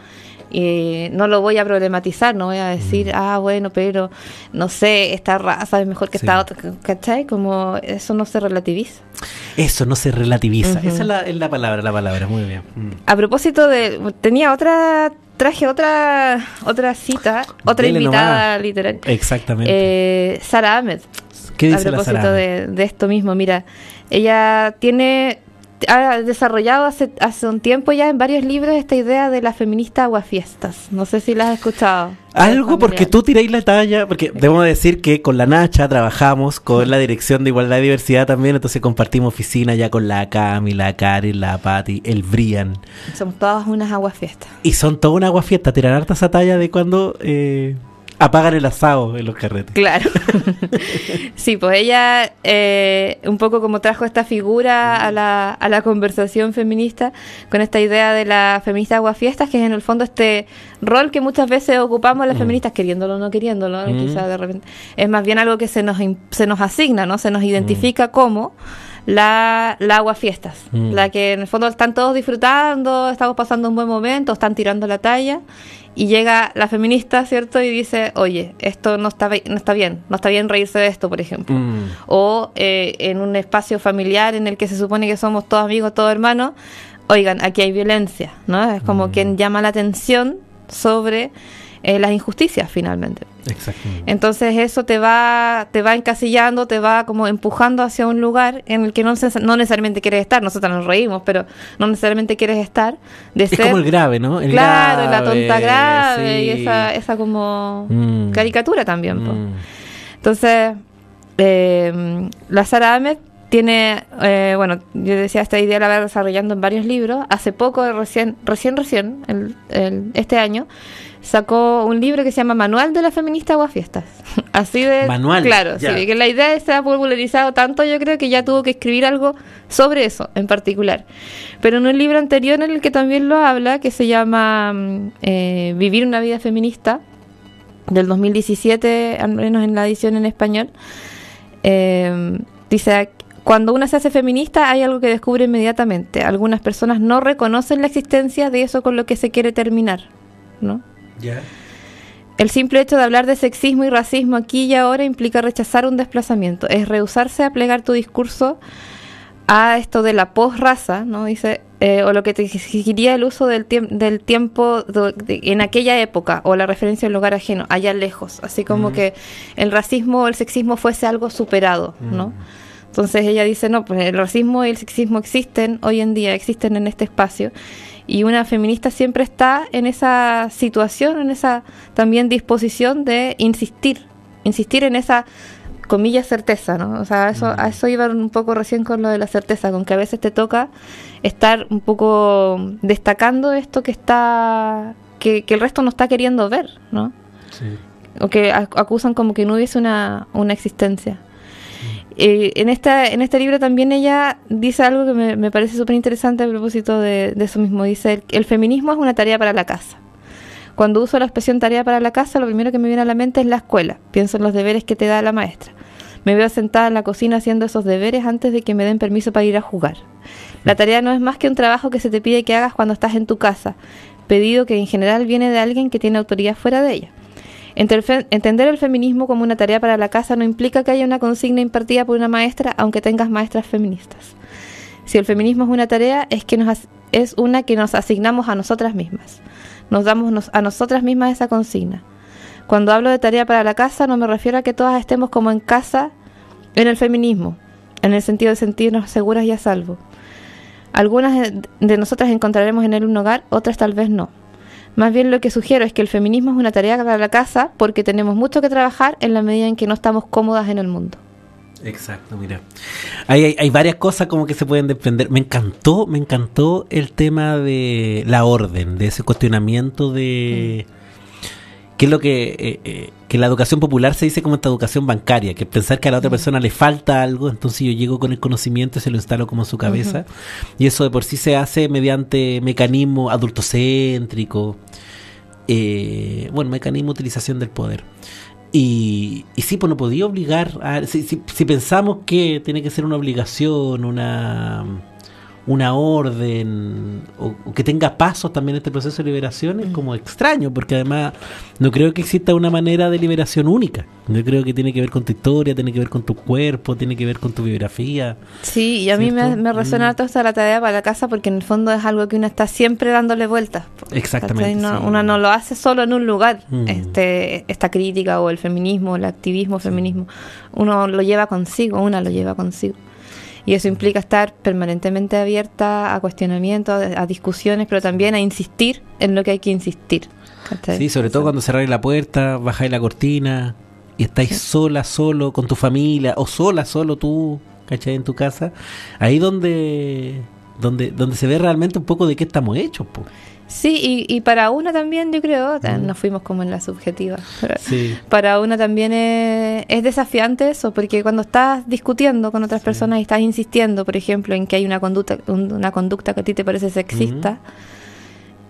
Y no lo voy a problematizar, no voy a decir, ah, bueno, pero no sé, esta raza es mejor que Mm. Sí. esta otra, ¿cachai? Como eso no se relativiza. Eso no se relativiza. Ujú. Esa es la, es la palabra, la palabra, muy bien. Mm. A propósito de. Tenía otra traje otra otra cita, otra Dele invitada nomás. literaria. Exactamente. Eh, Sara Ahmed. ¿Qué a dice la propósito de, de esto mismo, mira, ella tiene ha desarrollado hace, hace un tiempo ya en varios libros esta idea de la feminista aguafiestas. No sé si la has escuchado. Algo porque tú tiráis la talla, porque debo decir que con la Nacha trabajamos con la Dirección de Igualdad y Diversidad también, entonces compartimos oficina ya con la Cami, la Karen, la Patti, el Brian. Somos todas unas aguafiestas. Y son toda una agua fiesta, tiran harta esa talla de cuando eh, apagan el asado en los carretes. Claro. sí, pues ella eh, un poco como trajo esta figura a la, a la conversación feminista con esta idea de la feminista aguafiestas, que es en el fondo este rol que muchas veces ocupamos las Mm. feministas, queriéndolo o no queriéndolo, Mm. quizás de repente. Es más bien algo que se nos, se nos asigna, ¿no? Se nos identifica como la, la aguafiestas, Mm. la que en el fondo están todos disfrutando, estamos pasando un buen momento, están tirando la talla y llega la feminista, ¿cierto? Y dice, oye, esto no está, no está bien, no está bien reírse de esto, por ejemplo. Mm. O eh, en un espacio familiar en el que se supone que somos todos amigos, todos hermanos, oigan, aquí hay violencia, ¿no? Es como Mm. quien llama la atención sobre eh, las injusticias finalmente. Exactamente. Entonces eso te va, te va encasillando, te va como empujando hacia un lugar en el que no, no necesariamente quieres estar. Nosotros nos reímos, pero no necesariamente quieres estar. De Es ser, como el grave, ¿no? El claro, la grave, tonta grave y esa, esa como Mm. caricatura también. Mm. Entonces, eh, la Sara Ahmed tiene, eh, bueno, yo decía, esta idea la va desarrollando en varios libros. Hace poco, recién, recién, recién, el- el- este año, sacó un libro que se llama Manual de la Feminista Aguafiestas. Así de... Manual, Claro, ya. sí, que la idea se ha popularizado tanto, yo creo que ya tuvo que escribir algo sobre eso en particular. Pero en un libro anterior en el que también lo habla, que se llama mm, eh, Vivir una vida feminista, del 2017, al menos en la edición en español, eh, dice, cuando una se hace feminista hay algo que descubre inmediatamente. Algunas personas no reconocen la existencia de eso con lo que se quiere terminar, ¿no? Ya. El simple hecho de hablar de sexismo y racismo aquí y ahora implica rechazar un desplazamiento, es rehusarse a plegar tu discurso a esto de la posraza, ¿no? Dice, eh, o lo que te exigiría el uso del, tiemp- del tiempo de- en aquella época, o la referencia al lugar ajeno, allá lejos, así como Mm. que el racismo o el sexismo fuese algo superado, ¿no? Mm. Entonces ella dice, no, pues el racismo y el sexismo existen hoy en día, existen en este espacio. Y una feminista siempre está en esa situación, en esa también disposición de insistir, insistir en esa comillas certeza, ¿no? O sea, eso, a eso iba un poco recién con lo de la certeza, con que a veces te toca estar un poco destacando esto que está, que, que el resto no está queriendo ver, ¿no? Sí. o que ac- acusan como que no hubiese una, una existencia. Eh, en, esta, en este libro también ella dice algo que me, me parece súper interesante a propósito de, de eso mismo. Dice, el, el feminismo es una tarea para la casa. Cuando uso la expresión tarea para la casa, lo primero que me viene a la mente es la escuela. Pienso en los deberes que te da la maestra. Me veo sentada en la cocina haciendo esos deberes antes de que me den permiso para ir a jugar. La tarea no es más que un trabajo que se te pide que hagas cuando estás en tu casa, pedido que en general viene de alguien que tiene autoridad fuera de ella. Entender el feminismo como una tarea para la casa no implica que haya una consigna impartida por una maestra, aunque tengas maestras feministas. Si el feminismo es una tarea, es que nos es una que nos asignamos a nosotras mismas. Nos damos a nosotras mismas esa consigna. Cuando hablo de tarea para la casa, no me refiero a que todas estemos como en casa en el feminismo, en el sentido de sentirnos seguras y a salvo. Algunas de nosotras encontraremos en él un hogar, otras tal vez no. Más bien lo que sugiero es que el feminismo es una tarea para la casa porque tenemos mucho que trabajar en la medida en que no estamos cómodas en el mundo. Exacto, mira. Hay, hay, hay varias cosas como que se pueden desprender. Me encantó, me encantó el tema de la orden, de ese cuestionamiento de... ¿Qué es lo que... eh, eh, que la educación popular se dice como esta educación bancaria, que pensar que a la otra persona le falta algo, entonces yo llego con el conocimiento y se lo instalo como en su cabeza. Y eso de por sí se hace mediante mecanismo adultocéntrico, eh, bueno, mecanismo de utilización del poder. Y, y sí, pues no podía obligar a... Si, si- si pensamos que tiene que ser una obligación, una una orden o, o que tenga pasos también este proceso de liberación es como extraño, porque además no creo que exista una manera de liberación única. Yo creo que tiene que ver con tu historia, tiene que ver con tu cuerpo, tiene que ver con tu biografía. Sí, y a mí me, me resuena Mm. harto esta la tarea para la casa porque en el fondo es algo que uno está siempre dándole vueltas. Exactamente. No- sí. Uno no lo hace solo en un lugar, Mm. este, esta crítica o el feminismo, el activismo, feminismo. Uno lo lleva consigo, una lo lleva consigo. Y eso implica estar permanentemente abierta a cuestionamientos, a, discusiones, pero también a insistir en lo que hay que insistir. ¿cachai? Sí, sobre todo cuando cerráis la puerta, bajáis la cortina y estáis sola, solo, con tu familia, o sola, solo tú, ¿cachai? En tu casa. Ahí donde, donde, donde se ve realmente un poco de qué estamos hechos, po. Sí, y, y para una también, yo creo, nos fuimos como en la subjetiva. Sí. Para una también es, es desafiante eso, porque cuando estás discutiendo con otras personas y estás insistiendo, por ejemplo, en que hay una conducta, un- una conducta que a ti te parece sexista,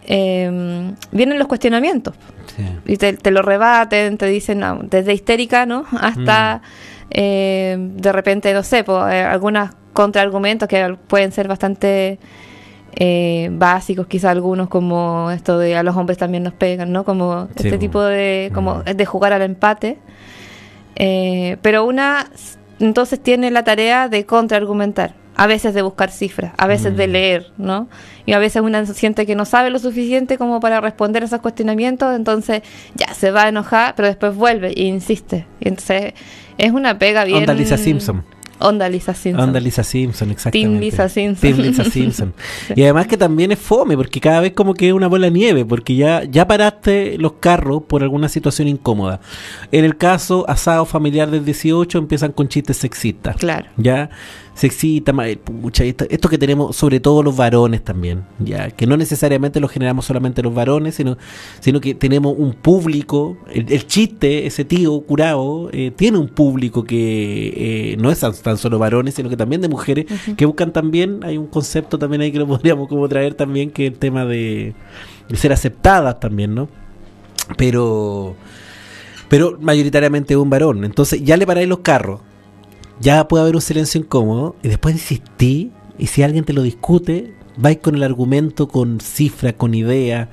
eh, vienen los cuestionamientos sí. y te, te lo rebaten, te dicen no, desde histérica, ¿no? Hasta eh, de repente, no sé, pues, eh, algunos contraargumentos que pueden ser bastante eh, básicos, quizá algunos como esto de a los hombres también nos pegan, ¿no? Como Sí, este po. tipo de, como Mm. de jugar al empate. Eh, pero una entonces tiene la tarea de contraargumentar, a veces de buscar cifras, a veces de Mm. leer, ¿no? Y a veces una siente que no sabe lo suficiente como para responder a esos cuestionamientos, entonces ya se va a enojar, pero después vuelve e insiste. Y entonces es una pega bien... Onda Lisa Simpson. Onda Lisa Simpson. Onda Lisa Simpson, exactamente. Team Lisa Simpson. Team Lisa Simpson. Y además que también es fome, porque cada vez como que es una bola de nieve, porque ya, ya paraste los carros por alguna situación incómoda. En el caso asado familiar del 18 empiezan con chistes sexistas. Claro. Ya, sexista, ma- eh, pucha, esto, que tenemos, sobre todo los varones también, ya, que no necesariamente lo generamos solamente los varones, sino, sino que tenemos un público, el, el chiste, ese tío curado, eh, tiene un público que eh, no es tan, tan solo varones, sino que también de mujeres, que buscan también, hay un concepto también ahí que lo podríamos como traer también, que es el tema de, de ser aceptadas también, ¿no? Pero pero mayoritariamente es un varón. Entonces ya le paráis los carros, ya puede haber un silencio incómodo y después insistí y si alguien te lo discute, vais con el argumento, con cifra, con idea.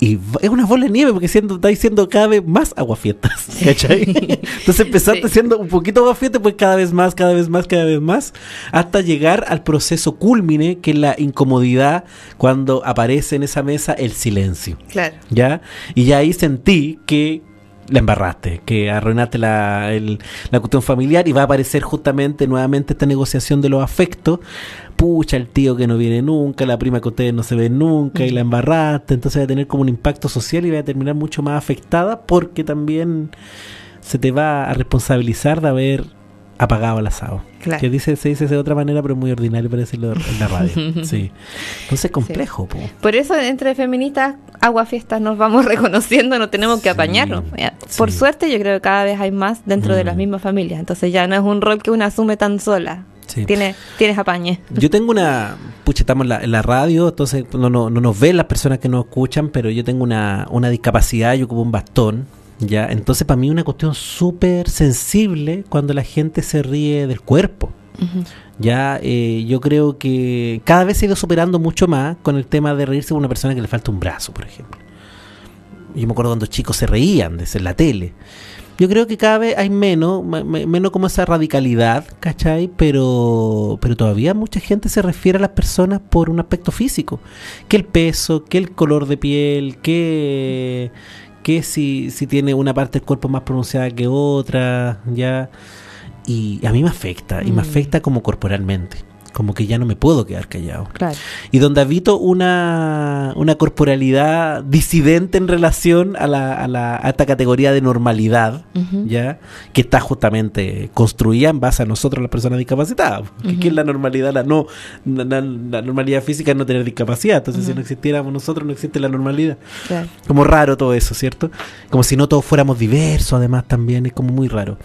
Y es una bola de nieve porque siendo, estáis siendo cada vez más aguafiestas, ¿cachai? Entonces empezaste Sí. siendo un poquito aguafiete, pues cada vez más, cada vez más, cada vez más, hasta llegar al proceso culmine, que es la incomodidad cuando aparece en esa mesa el silencio. Claro. ¿ya? Y ya ahí sentí que la embarraste, que arruinaste la, el- la cuestión familiar y va a aparecer justamente nuevamente esta negociación de los afectos. Pucha, el tío que no viene nunca, la prima que ustedes no se ven nunca y la embarraste. Entonces va a tener como un impacto social y va a terminar mucho más afectada porque también se te va a responsabilizar de haber apagado el asado. Claro. Que dice, se dice de otra manera, pero es muy ordinario para decirlo en la radio. sí. Entonces complejo, po. Por eso entre feministas, aguafiestas nos vamos reconociendo, no tenemos que Sí, apañarnos. Por sí. suerte yo creo que cada vez hay más dentro de las mismas familias, entonces ya no es un rol que una asume tan sola. Sí. Tienes, tienes apañe. Yo tengo una. Pucha, estamos en la, en la radio, entonces no, no, no nos ven las personas que nos escuchan, pero yo tengo una, una discapacidad, yo ocupo un bastón. Ya, entonces para mí es una cuestión súper sensible cuando la gente se ríe del cuerpo. Ya, eh, yo creo que cada vez se ha ido superando mucho más con el tema de reírse de una persona que le falta un brazo, por ejemplo. Yo me acuerdo cuando chicos se reían desde la tele. Yo creo que cada vez hay menos, me- me- menos como esa radicalidad, ¿cachai? Pero, pero todavía mucha gente se refiere a las personas por un aspecto físico. Que el peso, que el color de piel, que, que si, si tiene una parte del cuerpo más pronunciada que otra, ya. Y a mí me afecta, y me Mm. afecta como corporalmente. Como que ya no me puedo quedar callado Claro. y donde habito una, una corporalidad disidente en relación a, la, a, la, a esta categoría de normalidad. ¿ya? Que está justamente construida en base a nosotros, las personas discapacitadas. ¿Qué es la normalidad? La, no, la, la- la normalidad física es no tener discapacidad. Entonces, si no existiéramos nosotros, no existe la normalidad. Claro. Como raro todo eso, ¿cierto? Como si no todos fuéramos diversos, además, también es como muy raro.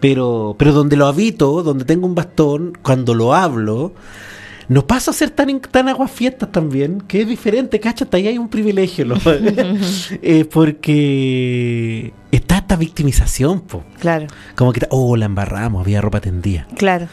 Pero, pero donde lo habito, donde tengo un bastón, cuando lo hablo, no paso a ser tan, tan aguafiestas también, que es diferente, cacho, hasta ahí hay un privilegio, ¿no? Eh, porque está esta victimización, po. Claro, Como que, oh, la embarramos, había ropa tendida. claro.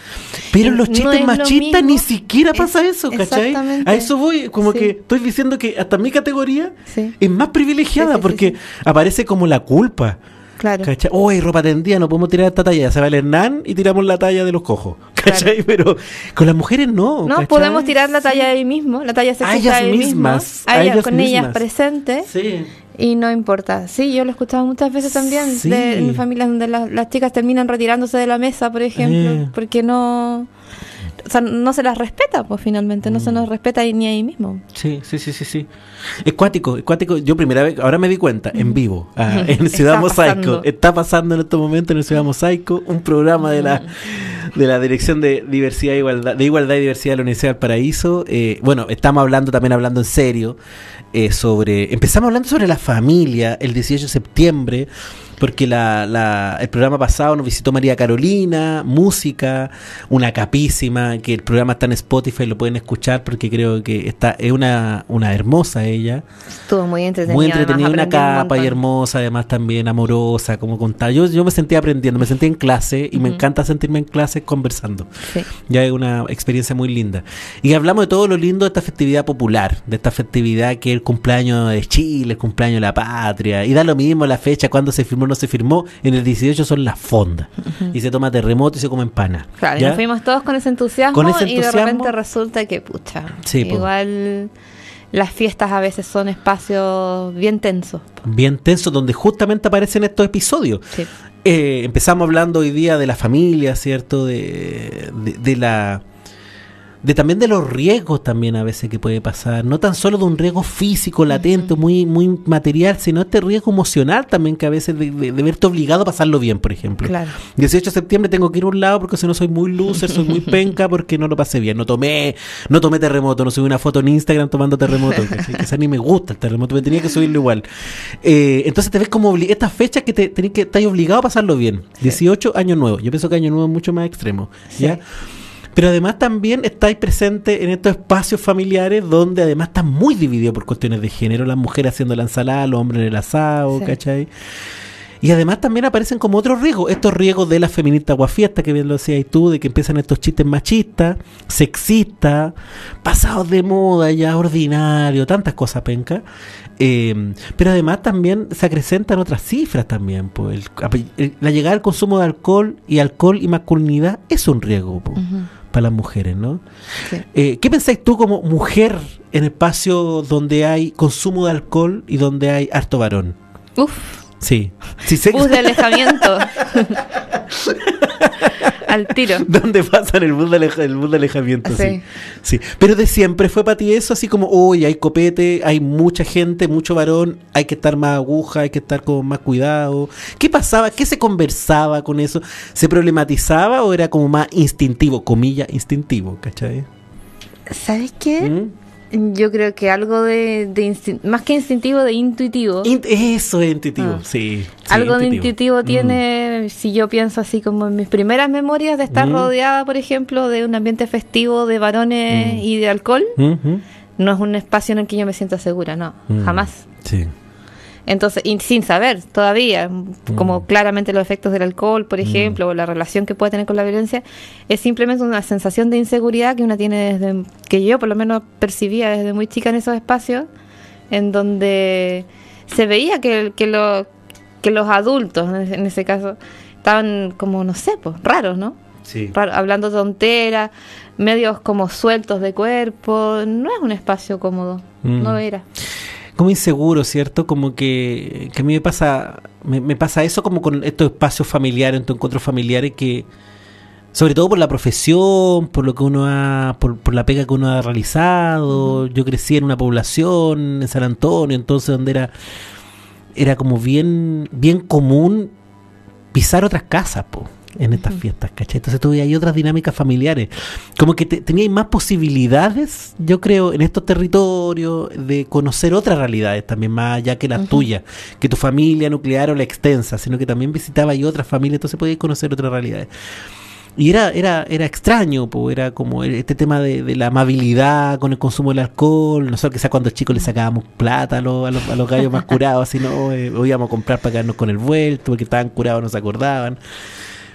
Pero en No los chistes es lo machistas ni siquiera pasa Es- eso, ¿cachai? exactamente. A eso voy, como Sí. que estoy diciendo que hasta mi categoría Sí. es más privilegiada Sí, porque aparece como la culpa. Claro. ¿Cachai? Oh, hay ropa tendida, no podemos tirar esta talla. Se va el Hernán y tiramos la talla de los cojos. ¿Cachai? Pero con las mujeres no. No, ¿cachai? podemos tirar la talla ahí mismo, la talla sexista ellas ahí mismo, mismas, a a ellas- ellas con ellas mismas. presentes Sí. y no importa. Sí, yo lo he escuchado muchas veces también Sí. de, en familias donde la- las chicas terminan retirándose de la mesa, por ejemplo, Eh. porque no, o sea, no se las respeta, pues finalmente no se Mm. nos respeta ni ahí mismo. Sí, sí, sí, sí, sí. Es cuático, es cuático. Yo primera vez, ahora me di cuenta, en vivo, ah, en Ciudad Está Mosaico. pasando. Está pasando en estos momentos en Ciudad Mosaico un programa de la de la Dirección de Diversidad e Igualdad, de Igualdad y Diversidad de la Universidad del Paraíso. Eh, bueno, estamos hablando también hablando en serio eh, sobre, empezamos hablando sobre la familia el 18 de septiembre. Porque la, la- el programa pasado nos visitó María Carolina, música, una capísima, que el programa está en Spotify, lo pueden escuchar porque creo que está, es una, una hermosa ella. Estuvo muy entretenida. Muy entretenida, una un capa y hermosa, además también amorosa, como contaba. Yo, yo me sentía aprendiendo, me sentía en clase y me encanta sentirme en clase conversando. Sí. Ya es una experiencia muy linda. Y hablamos de todo lo lindo de esta festividad popular, de esta festividad que es el cumpleaños de Chile, el cumpleaños de la patria. Y da lo mismo la fecha, cuando se firmó no se firmó. En el 18 son las fondas. Y se toma terremoto y se come empana. Claro, y ¿Ya? nos fuimos todos con ese entusiasmo, Con ese y de repente resulta que, pucha, Sí, igual las fiestas a veces son espacios bien tensos. Bien tenso, donde justamente aparecen estos episodios. Sí. Eh, empezamos hablando hoy día de la familia, ¿cierto? De, de, de la de también de los riesgos también a veces que puede pasar, no tan solo de un riesgo físico latente, muy muy material, sino este riesgo emocional también que a veces de, de- de verte obligado a pasarlo bien, por ejemplo. Claro. 18 de septiembre tengo que ir a un lado porque si no soy muy loser, soy muy penca porque no lo pasé bien, no tomé, no tomé terremoto, no subí una foto en Instagram tomando terremoto, ¿cachai? quizás ni me gusta el terremoto, me tenía que subirlo igual. Eh, entonces te ves como estas fechas que te tenés que estás obligado a pasarlo bien. 18 año nuevo. Yo pienso que año nuevo es mucho más extremo, ¿ya? Pero además también estáis presentes en estos espacios familiares donde además están muy divididos por cuestiones de género, las mujeres haciendo la ensalada, los hombres en el asado, Sí. ¿cachai? Y además también aparecen como otros riesgos, estos riesgos de la feminista guafiesta, que bien lo decías tú, de que empiezan estos chistes machistas, sexistas, pasados de moda, ya ordinario, tantas cosas penca. Eh, pero además también se acrecentan otras cifras también. Pues, el- el- la llegada al consumo de alcohol y alcohol y masculinidad es un riesgo Ujú. Para las mujeres, ¿no? Sí. Eh, ¿Qué pensáis tú como mujer en espacios donde hay consumo de alcohol y donde hay harto varón? Uf, Sí. sí sé que- bus de alejamiento. Al tiro. ¿Dónde pasan el bus de, aleja- el bus de alejamiento? Sí. Sí. sí. Pero de siempre fue para ti eso, así como, hoy hay copete, hay mucha gente, mucho varón, hay que estar más aguja, hay que estar con más cuidado. ¿Qué pasaba? ¿Qué se conversaba con eso? ¿Se problematizaba o era como más instintivo, comilla, instintivo, ¿cachai? ¿Sabes qué? ¿Mm? Yo creo que algo de, más que instintivo, de intuitivo. Int- eso es intuitivo, Ah. sí. sí, algo de intuitivo Mm. tiene, si yo pienso así como en mis primeras memorias de estar Mm. rodeada, por ejemplo, de un ambiente festivo de varones Mm. y de alcohol, no es un espacio en el que yo me sienta segura, no, jamás. Sí. Entonces, y sin saber todavía, como Mm. claramente los efectos del alcohol, por ejemplo, o la relación que puede tener con la violencia, es simplemente una sensación de inseguridad que una tiene desde, que yo por lo menos percibía desde muy chica en esos espacios, en donde se veía que, que, lo- que los adultos, en ese, en ese caso, estaban como, no sé, pues raros, ¿no? Sí. Raro, hablando tonteras, medios como sueltos de cuerpo, no es un espacio cómodo, Mm. no era. Como inseguro, ¿cierto? Como que, que a mí me pasa, me, me pasa eso como con estos espacios familiares, estos encuentros familiares que, sobre todo por la profesión, por lo que uno ha, por, por la pega que uno ha realizado, yo crecí en una población en San Antonio, entonces donde era, era como bien, bien común pisar otras casas, po, en estas fiestas, ¿cachai? Entonces tuve ahí otras dinámicas familiares. Como que te, teníais más posibilidades, yo creo, en estos territorios de conocer otras realidades también, más allá que las tuyas, que tu familia nuclear o la extensa, sino que también visitaba ahí otras familias, entonces podías conocer otras realidades. y era, era, era extraño, po, era como este tema de, de la amabilidad con el consumo del alcohol. Nosotros quizás cuando chicos le sacábamos plata a los, a los, a los gallos más curados, así no, eh, íbamos a comprar para quedarnos con el vuelto, porque estaban curados, no se acordaban.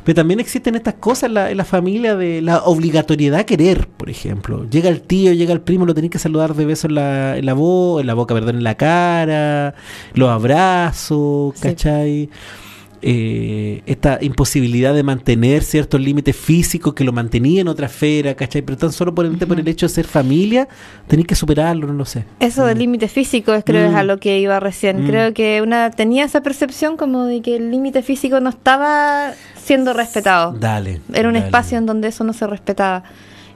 Pero también existen estas cosas en la, en la familia de la obligatoriedad a querer, por ejemplo. Llega el tío, llega el primo, lo tenés que saludar de beso en la, en la, bo- en la boca, perdón, en la cara, los abrazos, Sí. Eh, esta imposibilidad de mantener ciertos límites físicos que lo mantenía en otra esfera, ¿cachai? Pero tan solo por el, por el hecho de ser familia, tenés que superarlo, no lo sé. Eso del límite físico es creo es a Mm. lo que iba recién. Mm. Creo que una tenía esa percepción como de que el límite físico no estaba siendo respetado. Dale. Era un dale. espacio en donde eso no se respetaba.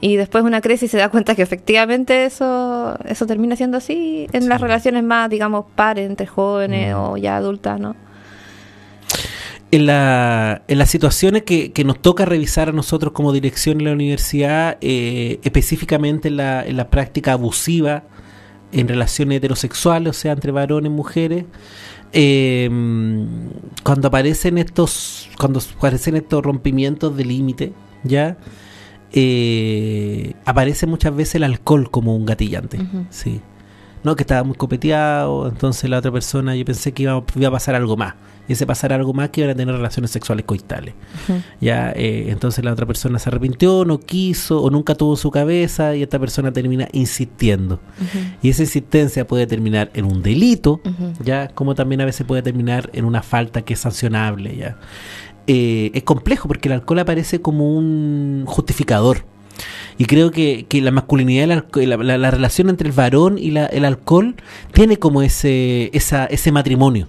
Y después una y se da cuenta que efectivamente eso eso termina siendo así en las relaciones más, digamos, pares entre jóvenes Mm. o ya adultas, ¿no? En, la, en las situaciones que, que nos toca revisar a nosotros como dirección en la universidad, eh, específicamente en la, en la práctica abusiva en relaciones heterosexuales, o sea, entre varones y mujeres, eh, cuando aparecen estos, cuando aparecen estos rompimientos de límite, ya eh, aparece muchas veces el alcohol como un gatillante, sí. No, que estaba muy copeteado, entonces la otra persona, yo pensé que iba, iba a pasar algo más. Y ese pasar algo más que iban a tener relaciones sexuales coitales. Ya, eh, entonces la otra persona se arrepintió, no quiso o nunca tuvo su cabeza y esta persona termina insistiendo. Y esa insistencia puede terminar en un delito, ya, como también a veces puede terminar en una falta que es sancionable, ya. Eh, es complejo porque el alcohol aparece como un justificador. Y creo que, que la masculinidad, la, la- la relación entre el varón y la- el alcohol tiene como ese, esa, ese matrimonio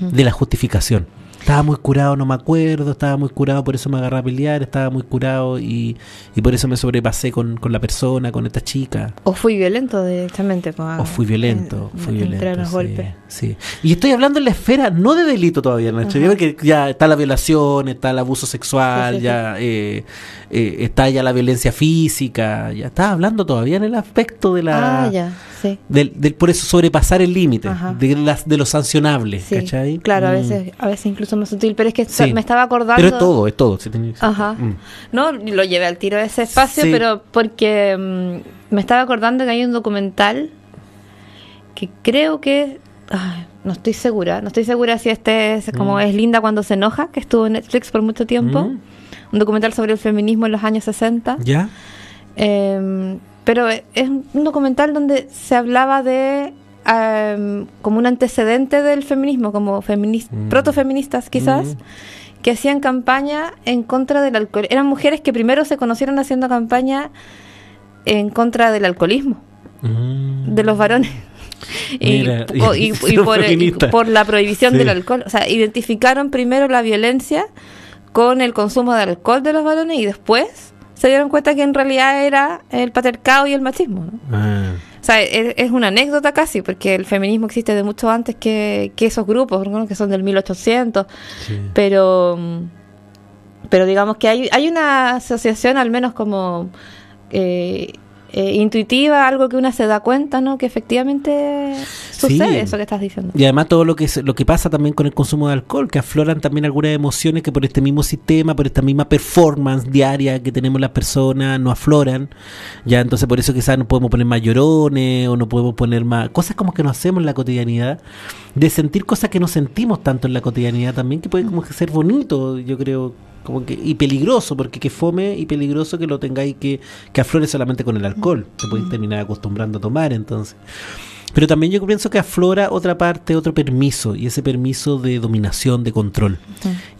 de la justificación. Estaba muy curado, no me acuerdo, estaba muy curado, por eso me agarré a pelear, estaba muy curado y, y por eso me sobrepasé con, con la persona, con esta chica. O fui violento directamente. pues, O fui violento, en- fui entre violento. los sí, golpes. sí. Y estoy hablando en la esfera no de delito todavía, Nacho. Ya está la violación, está el abuso sexual, Sí, sí, sí. ya eh, eh, está ya la violencia física, ya está hablando todavía en el aspecto de la... Ah, ya, sí. Del, del- por eso sobrepasar el límite, de, las, de lo sancionable, ¿cachai? claro, a Mm. veces, a veces incluso más sutil, pero es que Sí. me estaba acordando. Pero es todo, es todo. sí, Ajá. Mm. No, lo llevé al tiro de ese espacio, Sí. pero porque mm, me estaba acordando que hay un documental que creo que. ay, no estoy segura, no estoy segura si este es como Mm. es Linda cuando se enoja, que estuvo en Netflix por mucho tiempo. Mm. Un documental sobre el feminismo en los años 60. ¿Ya? Eh, pero es un documental donde se hablaba de em, como un antecedente del feminismo, como feminis- Mm. protofeministas quizás, Mm. que hacían campaña en contra del alcohol. Eran mujeres que primero se conocieron haciendo campaña en contra del alcoholismo Mm. de los varones. Y, Mira, po- y- y son por, y por la prohibición Sí. del alcohol. O sea, identificaron primero la violencia con el consumo de alcohol de los varones y después se dieron cuenta que en realidad era el patriarcado y el machismo. ¿no? Ah, O sea, es, es una anécdota casi, porque el feminismo existe de mucho antes que, que esos grupos, ¿no? que son del 1800, sí. pero pero digamos que hay, hay una asociación al menos como eh, eh, intuitiva, algo que una se da cuenta, ¿no? Que efectivamente sucede Sí. eso que estás diciendo. Y además todo lo que es- lo que pasa también con el consumo de alcohol, que afloran también algunas emociones que por este mismo sistema, por esta misma performance diaria que tenemos las personas, no afloran. Ya entonces por eso quizás no podemos poner más llorones o no podemos poner más cosas como que no hacemos en la cotidianidad, de sentir cosas que no sentimos tanto en la cotidianidad también, que puede como que ser bonito, yo creo, como que y peligroso, porque que fome y peligroso que lo tengáis que que aflore solamente con el alcohol, te podéis terminar acostumbrando a tomar entonces. Pero también yo pienso que aflora otra parte, otro permiso, y ese permiso de dominación, de control.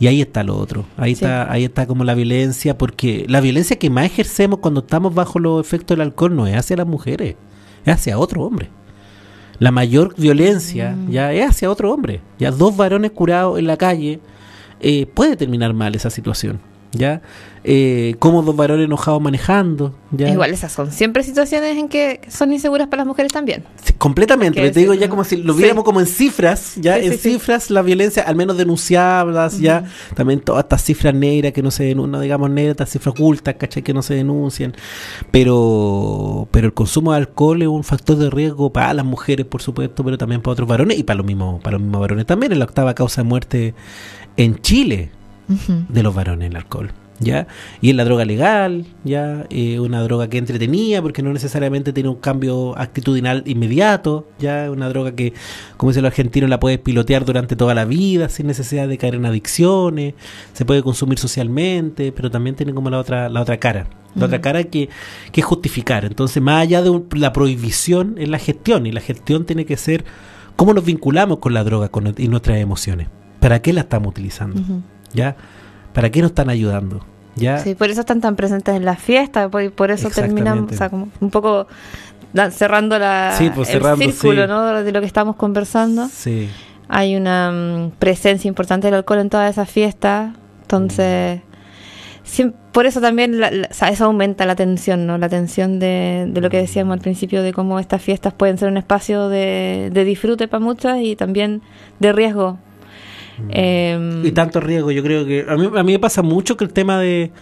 Y ahí está lo otro. Ahí Sí. está, ahí está como la violencia, porque la violencia que más ejercemos cuando estamos bajo los efectos del alcohol no es hacia las mujeres, es hacia otro hombre. La mayor violencia ya es hacia otro hombre. Ya dos varones curados en la calle eh, puede terminar mal esa situación. Ya, eh, como dos varones enojados manejando. Ya, Igual esas son siempre situaciones en que son inseguras para las mujeres también. Sí, completamente, te digo ya como si lo Sí. viéramos como en cifras, ya Sí, en cifras la violencia, al menos denunciadas, ya también todas estas cifras negras que no se denuncian, no digamos negras, estas cifras ocultas, ¿cachai? Que no se denuncian, pero pero el consumo de alcohol es un factor de riesgo para las mujeres, por supuesto, pero también para otros varones y para los mismos, para los mismos varones también, es la octava causa de muerte en Chile de los varones el alcohol. ¿ya? Y es la droga legal, ¿ya? Eh, una droga que entretenía porque no necesariamente tiene un cambio actitudinal inmediato, ¿ya? Una droga que, como dicen los argentinos, la puedes pilotear durante toda la vida sin necesidad de caer en adicciones, se puede consumir socialmente, pero también tiene como la otra, la otra cara. La otra cara que, que es justificar. Entonces, más allá de un- la prohibición, es la gestión. Y la gestión tiene que ser cómo nos vinculamos con la droga con, y nuestras emociones. ¿Para qué la estamos utilizando? ¿Ya? ¿Para qué nos están ayudando? ¿Ya? Sí, por eso están tan presentes en las fiestas, por, por eso terminamos, o sea, como un poco cerrando la, Sí, pues, el cerrando, círculo sí. ¿no? de lo que estamos conversando. Sí. Hay una mm, presencia importante del alcohol en todas esas fiestas, entonces siem- por eso también la- la- o sea, eso aumenta la tensión, ¿no? La tensión de, de lo que decíamos al principio de cómo estas fiestas pueden ser un espacio de, de disfrute para muchas y también de riesgo. Em, Y tanto riesgo, yo creo que a mí, a mí me pasa mucho que el tema de,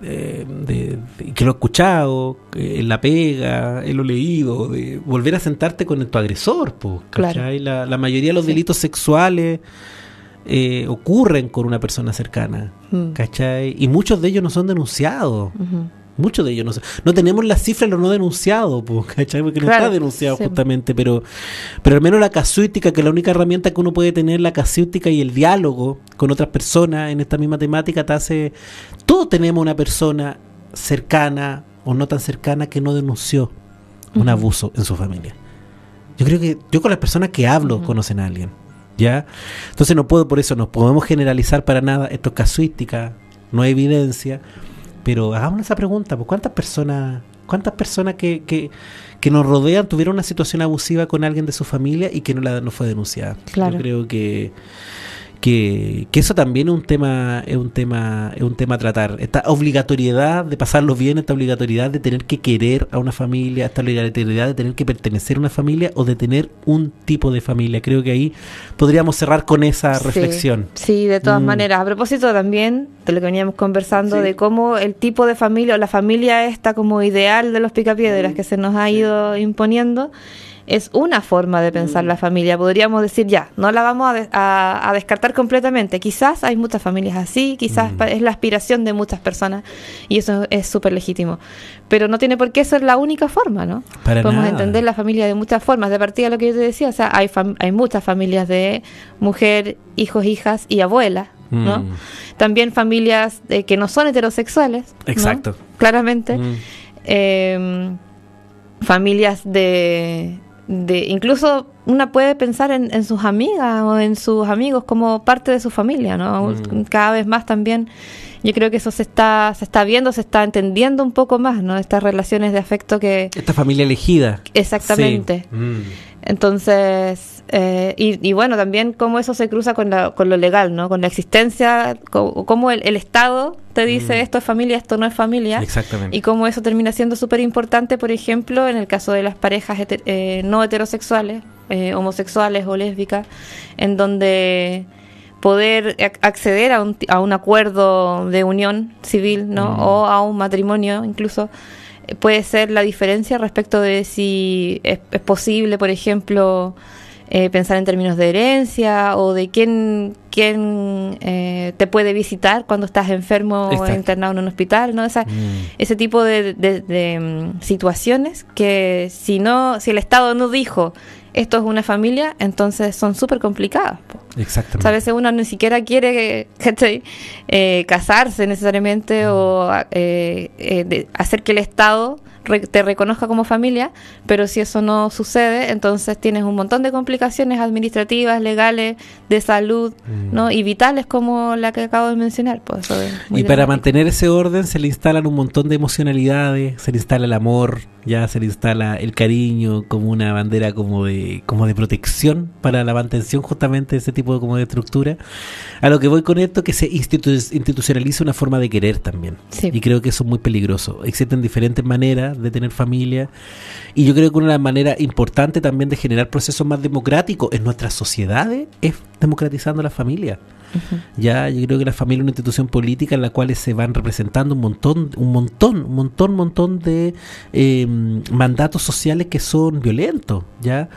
de- de- de- que lo he escuchado, en la pega, en lo leído, de volver a sentarte con tu agresor, pues, Claro. La, la mayoría de los delitos sexuales eh, ocurren con una persona cercana, Mm. ¿cachai? Y muchos de ellos no son denunciados. Muchos de ellos no, no tenemos la cifra de los no denunciados, pues, ¿cachai? Porque no Claro, está denunciado sí. justamente, pero, pero al menos la casuística, que es la única herramienta que uno puede tener, la casuística y el diálogo con otras personas en esta misma temática, te hace. Todos tenemos una persona cercana o no tan cercana que no denunció un abuso en su familia. Yo creo que yo con las personas que hablo conocen a alguien. ¿Ya? Entonces no puedo, por eso no podemos generalizar para nada. Esto es casuística, no hay evidencia. Pero hagamos esa pregunta, pues, ¿cuántas personas, cuántas personas que, que, que nos rodean tuvieron una situación abusiva con alguien de su familia y que no la no fue denunciada? Claro. Yo creo que, que, que eso también es un tema, es un tema, es un tema a tratar. Esta obligatoriedad de pasarlo bien, esta obligatoriedad de tener que querer a una familia, esta obligatoriedad de tener que pertenecer a una familia o de tener un tipo de familia. Creo que ahí podríamos cerrar con esa reflexión. Sí, de todas Mm. maneras. A propósito también de lo que veníamos conversando, Sí. de cómo el tipo de familia o la familia esta como ideal de los Mm. picapiedras que se nos ha ido imponiendo es una forma de Mm. pensar la familia. Podríamos decir ya, no la vamos a, de- a- a descartar completamente. Quizás hay muchas familias así, quizás Mm. es la aspiración de muchas personas y eso es súper legítimo. Pero no tiene por qué ser la única forma, ¿no? Para Podemos nada. entender la familia de muchas formas. De partida lo que yo te decía, o sea, hay, fam- hay muchas familias de mujer, hijos, hijas y abuelas, ¿no? Mm. También familias eh, que no son heterosexuales. ¿no? Exacto. Claramente. Mm. Eh, familias de, de... Incluso una puede pensar en, en sus amigas o en sus amigos como parte de su familia, ¿no? Mm. Cada vez más también... Yo creo que eso se está, se está viendo, se está entendiendo un poco más, ¿no? Estas relaciones de afecto que, Esta familia elegida. Exactamente. Sí. Mm. Entonces, eh, y, y bueno, también cómo eso se cruza con, la, con lo legal, ¿no? Con la existencia, cómo el, el Estado te dice Mm. esto es familia, esto no es familia. Exactamente. Y cómo eso termina siendo súper importante, por ejemplo, en el caso de las parejas heter- eh, no heterosexuales, eh, homosexuales o lésbicas, en donde poder ac- acceder a un, a un acuerdo de unión civil, ¿no? Mm. O a un matrimonio incluso, eh, puede ser la diferencia respecto de si es, es posible, por ejemplo, eh, pensar en términos de herencia o de quién, quién eh, te puede visitar cuando estás enfermo o internado en un hospital, ¿no? Esa, Mm. ese tipo de, de- de, mm, situaciones que si no, si el Estado no dijo esto es una familia, entonces son súper complicadas. po. Exactamente. O sea, a veces uno ni siquiera quiere. Eh, casarse necesariamente o eh, eh, de- hacer que el Estado re- te reconozca como familia, pero si eso no sucede, entonces tienes un montón de complicaciones administrativas, legales, de salud, Mm. ¿no? Y vitales como la que acabo de mencionar. Pues eso es muy Y para dramático. mantener ese orden se le instalan un montón de emocionalidades, se le instala el amor, ya se le instala el cariño como una bandera como de como de protección para la mantención justamente de ese tipo de como de estructura. A lo que voy con esto que se institu- institucionaliza una forma de querer también. Sí. Y creo que eso es muy peligroso. Existen diferentes maneras de tener familia y yo creo que una de las maneras importantes también de generar procesos más democráticos en nuestras sociedades es democratizando la familia. Ya, yo creo que la familia es una institución política en la cual se van representando un montón, un montón, un montón, montón de, eh, mm, mandatos sociales que son violentos, ¿ya?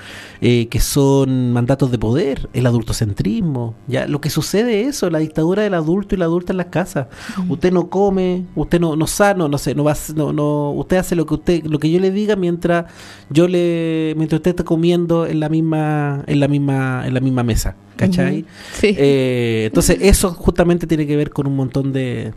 Eh, que son mandatos de poder, el adultocentrismo, ¿ya? Lo que sucede es eso, la dictadura del adulto y la adulta en las casas. Usted no come, usted no, no sano, no sé, no va, no, no, usted hace lo que usted, lo que yo le diga mientras yo le, mientras usted está comiendo en la misma, en la misma, en la misma mesa, ¿cachai? Sí. Eh, entonces eso justamente tiene que ver con un montón de,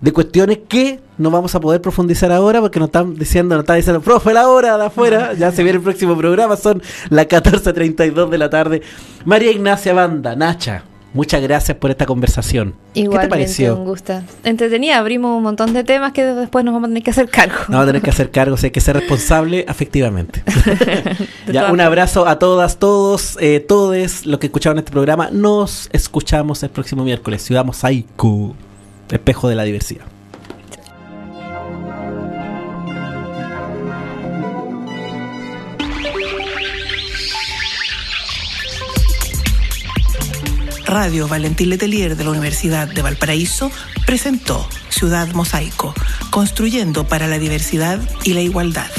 de cuestiones que no vamos a poder profundizar ahora porque nos están diciendo, nos está diciendo, profe, la hora de afuera, ya se viene el próximo programa, son las 14.32 de la tarde. María Ignacia Banda, Nacha, muchas gracias por esta conversación. ¿Qué te Igualmente, un pareció? gusto. Entretenida, abrimos un montón de temas que después nos vamos a tener que hacer cargo. No vamos a tener que hacer cargo, o sea, hay que ser responsable afectivamente. Ya, un abrazo a todas, todos, eh, todes los que escucharon este programa. Nos escuchamos el próximo miércoles. Ciudad Mosaico, espejo de la diversidad. Radio Valentín Letelier de la Universidad de Valparaíso presentó Ciudad Mosaico, construyendo para la diversidad y la igualdad.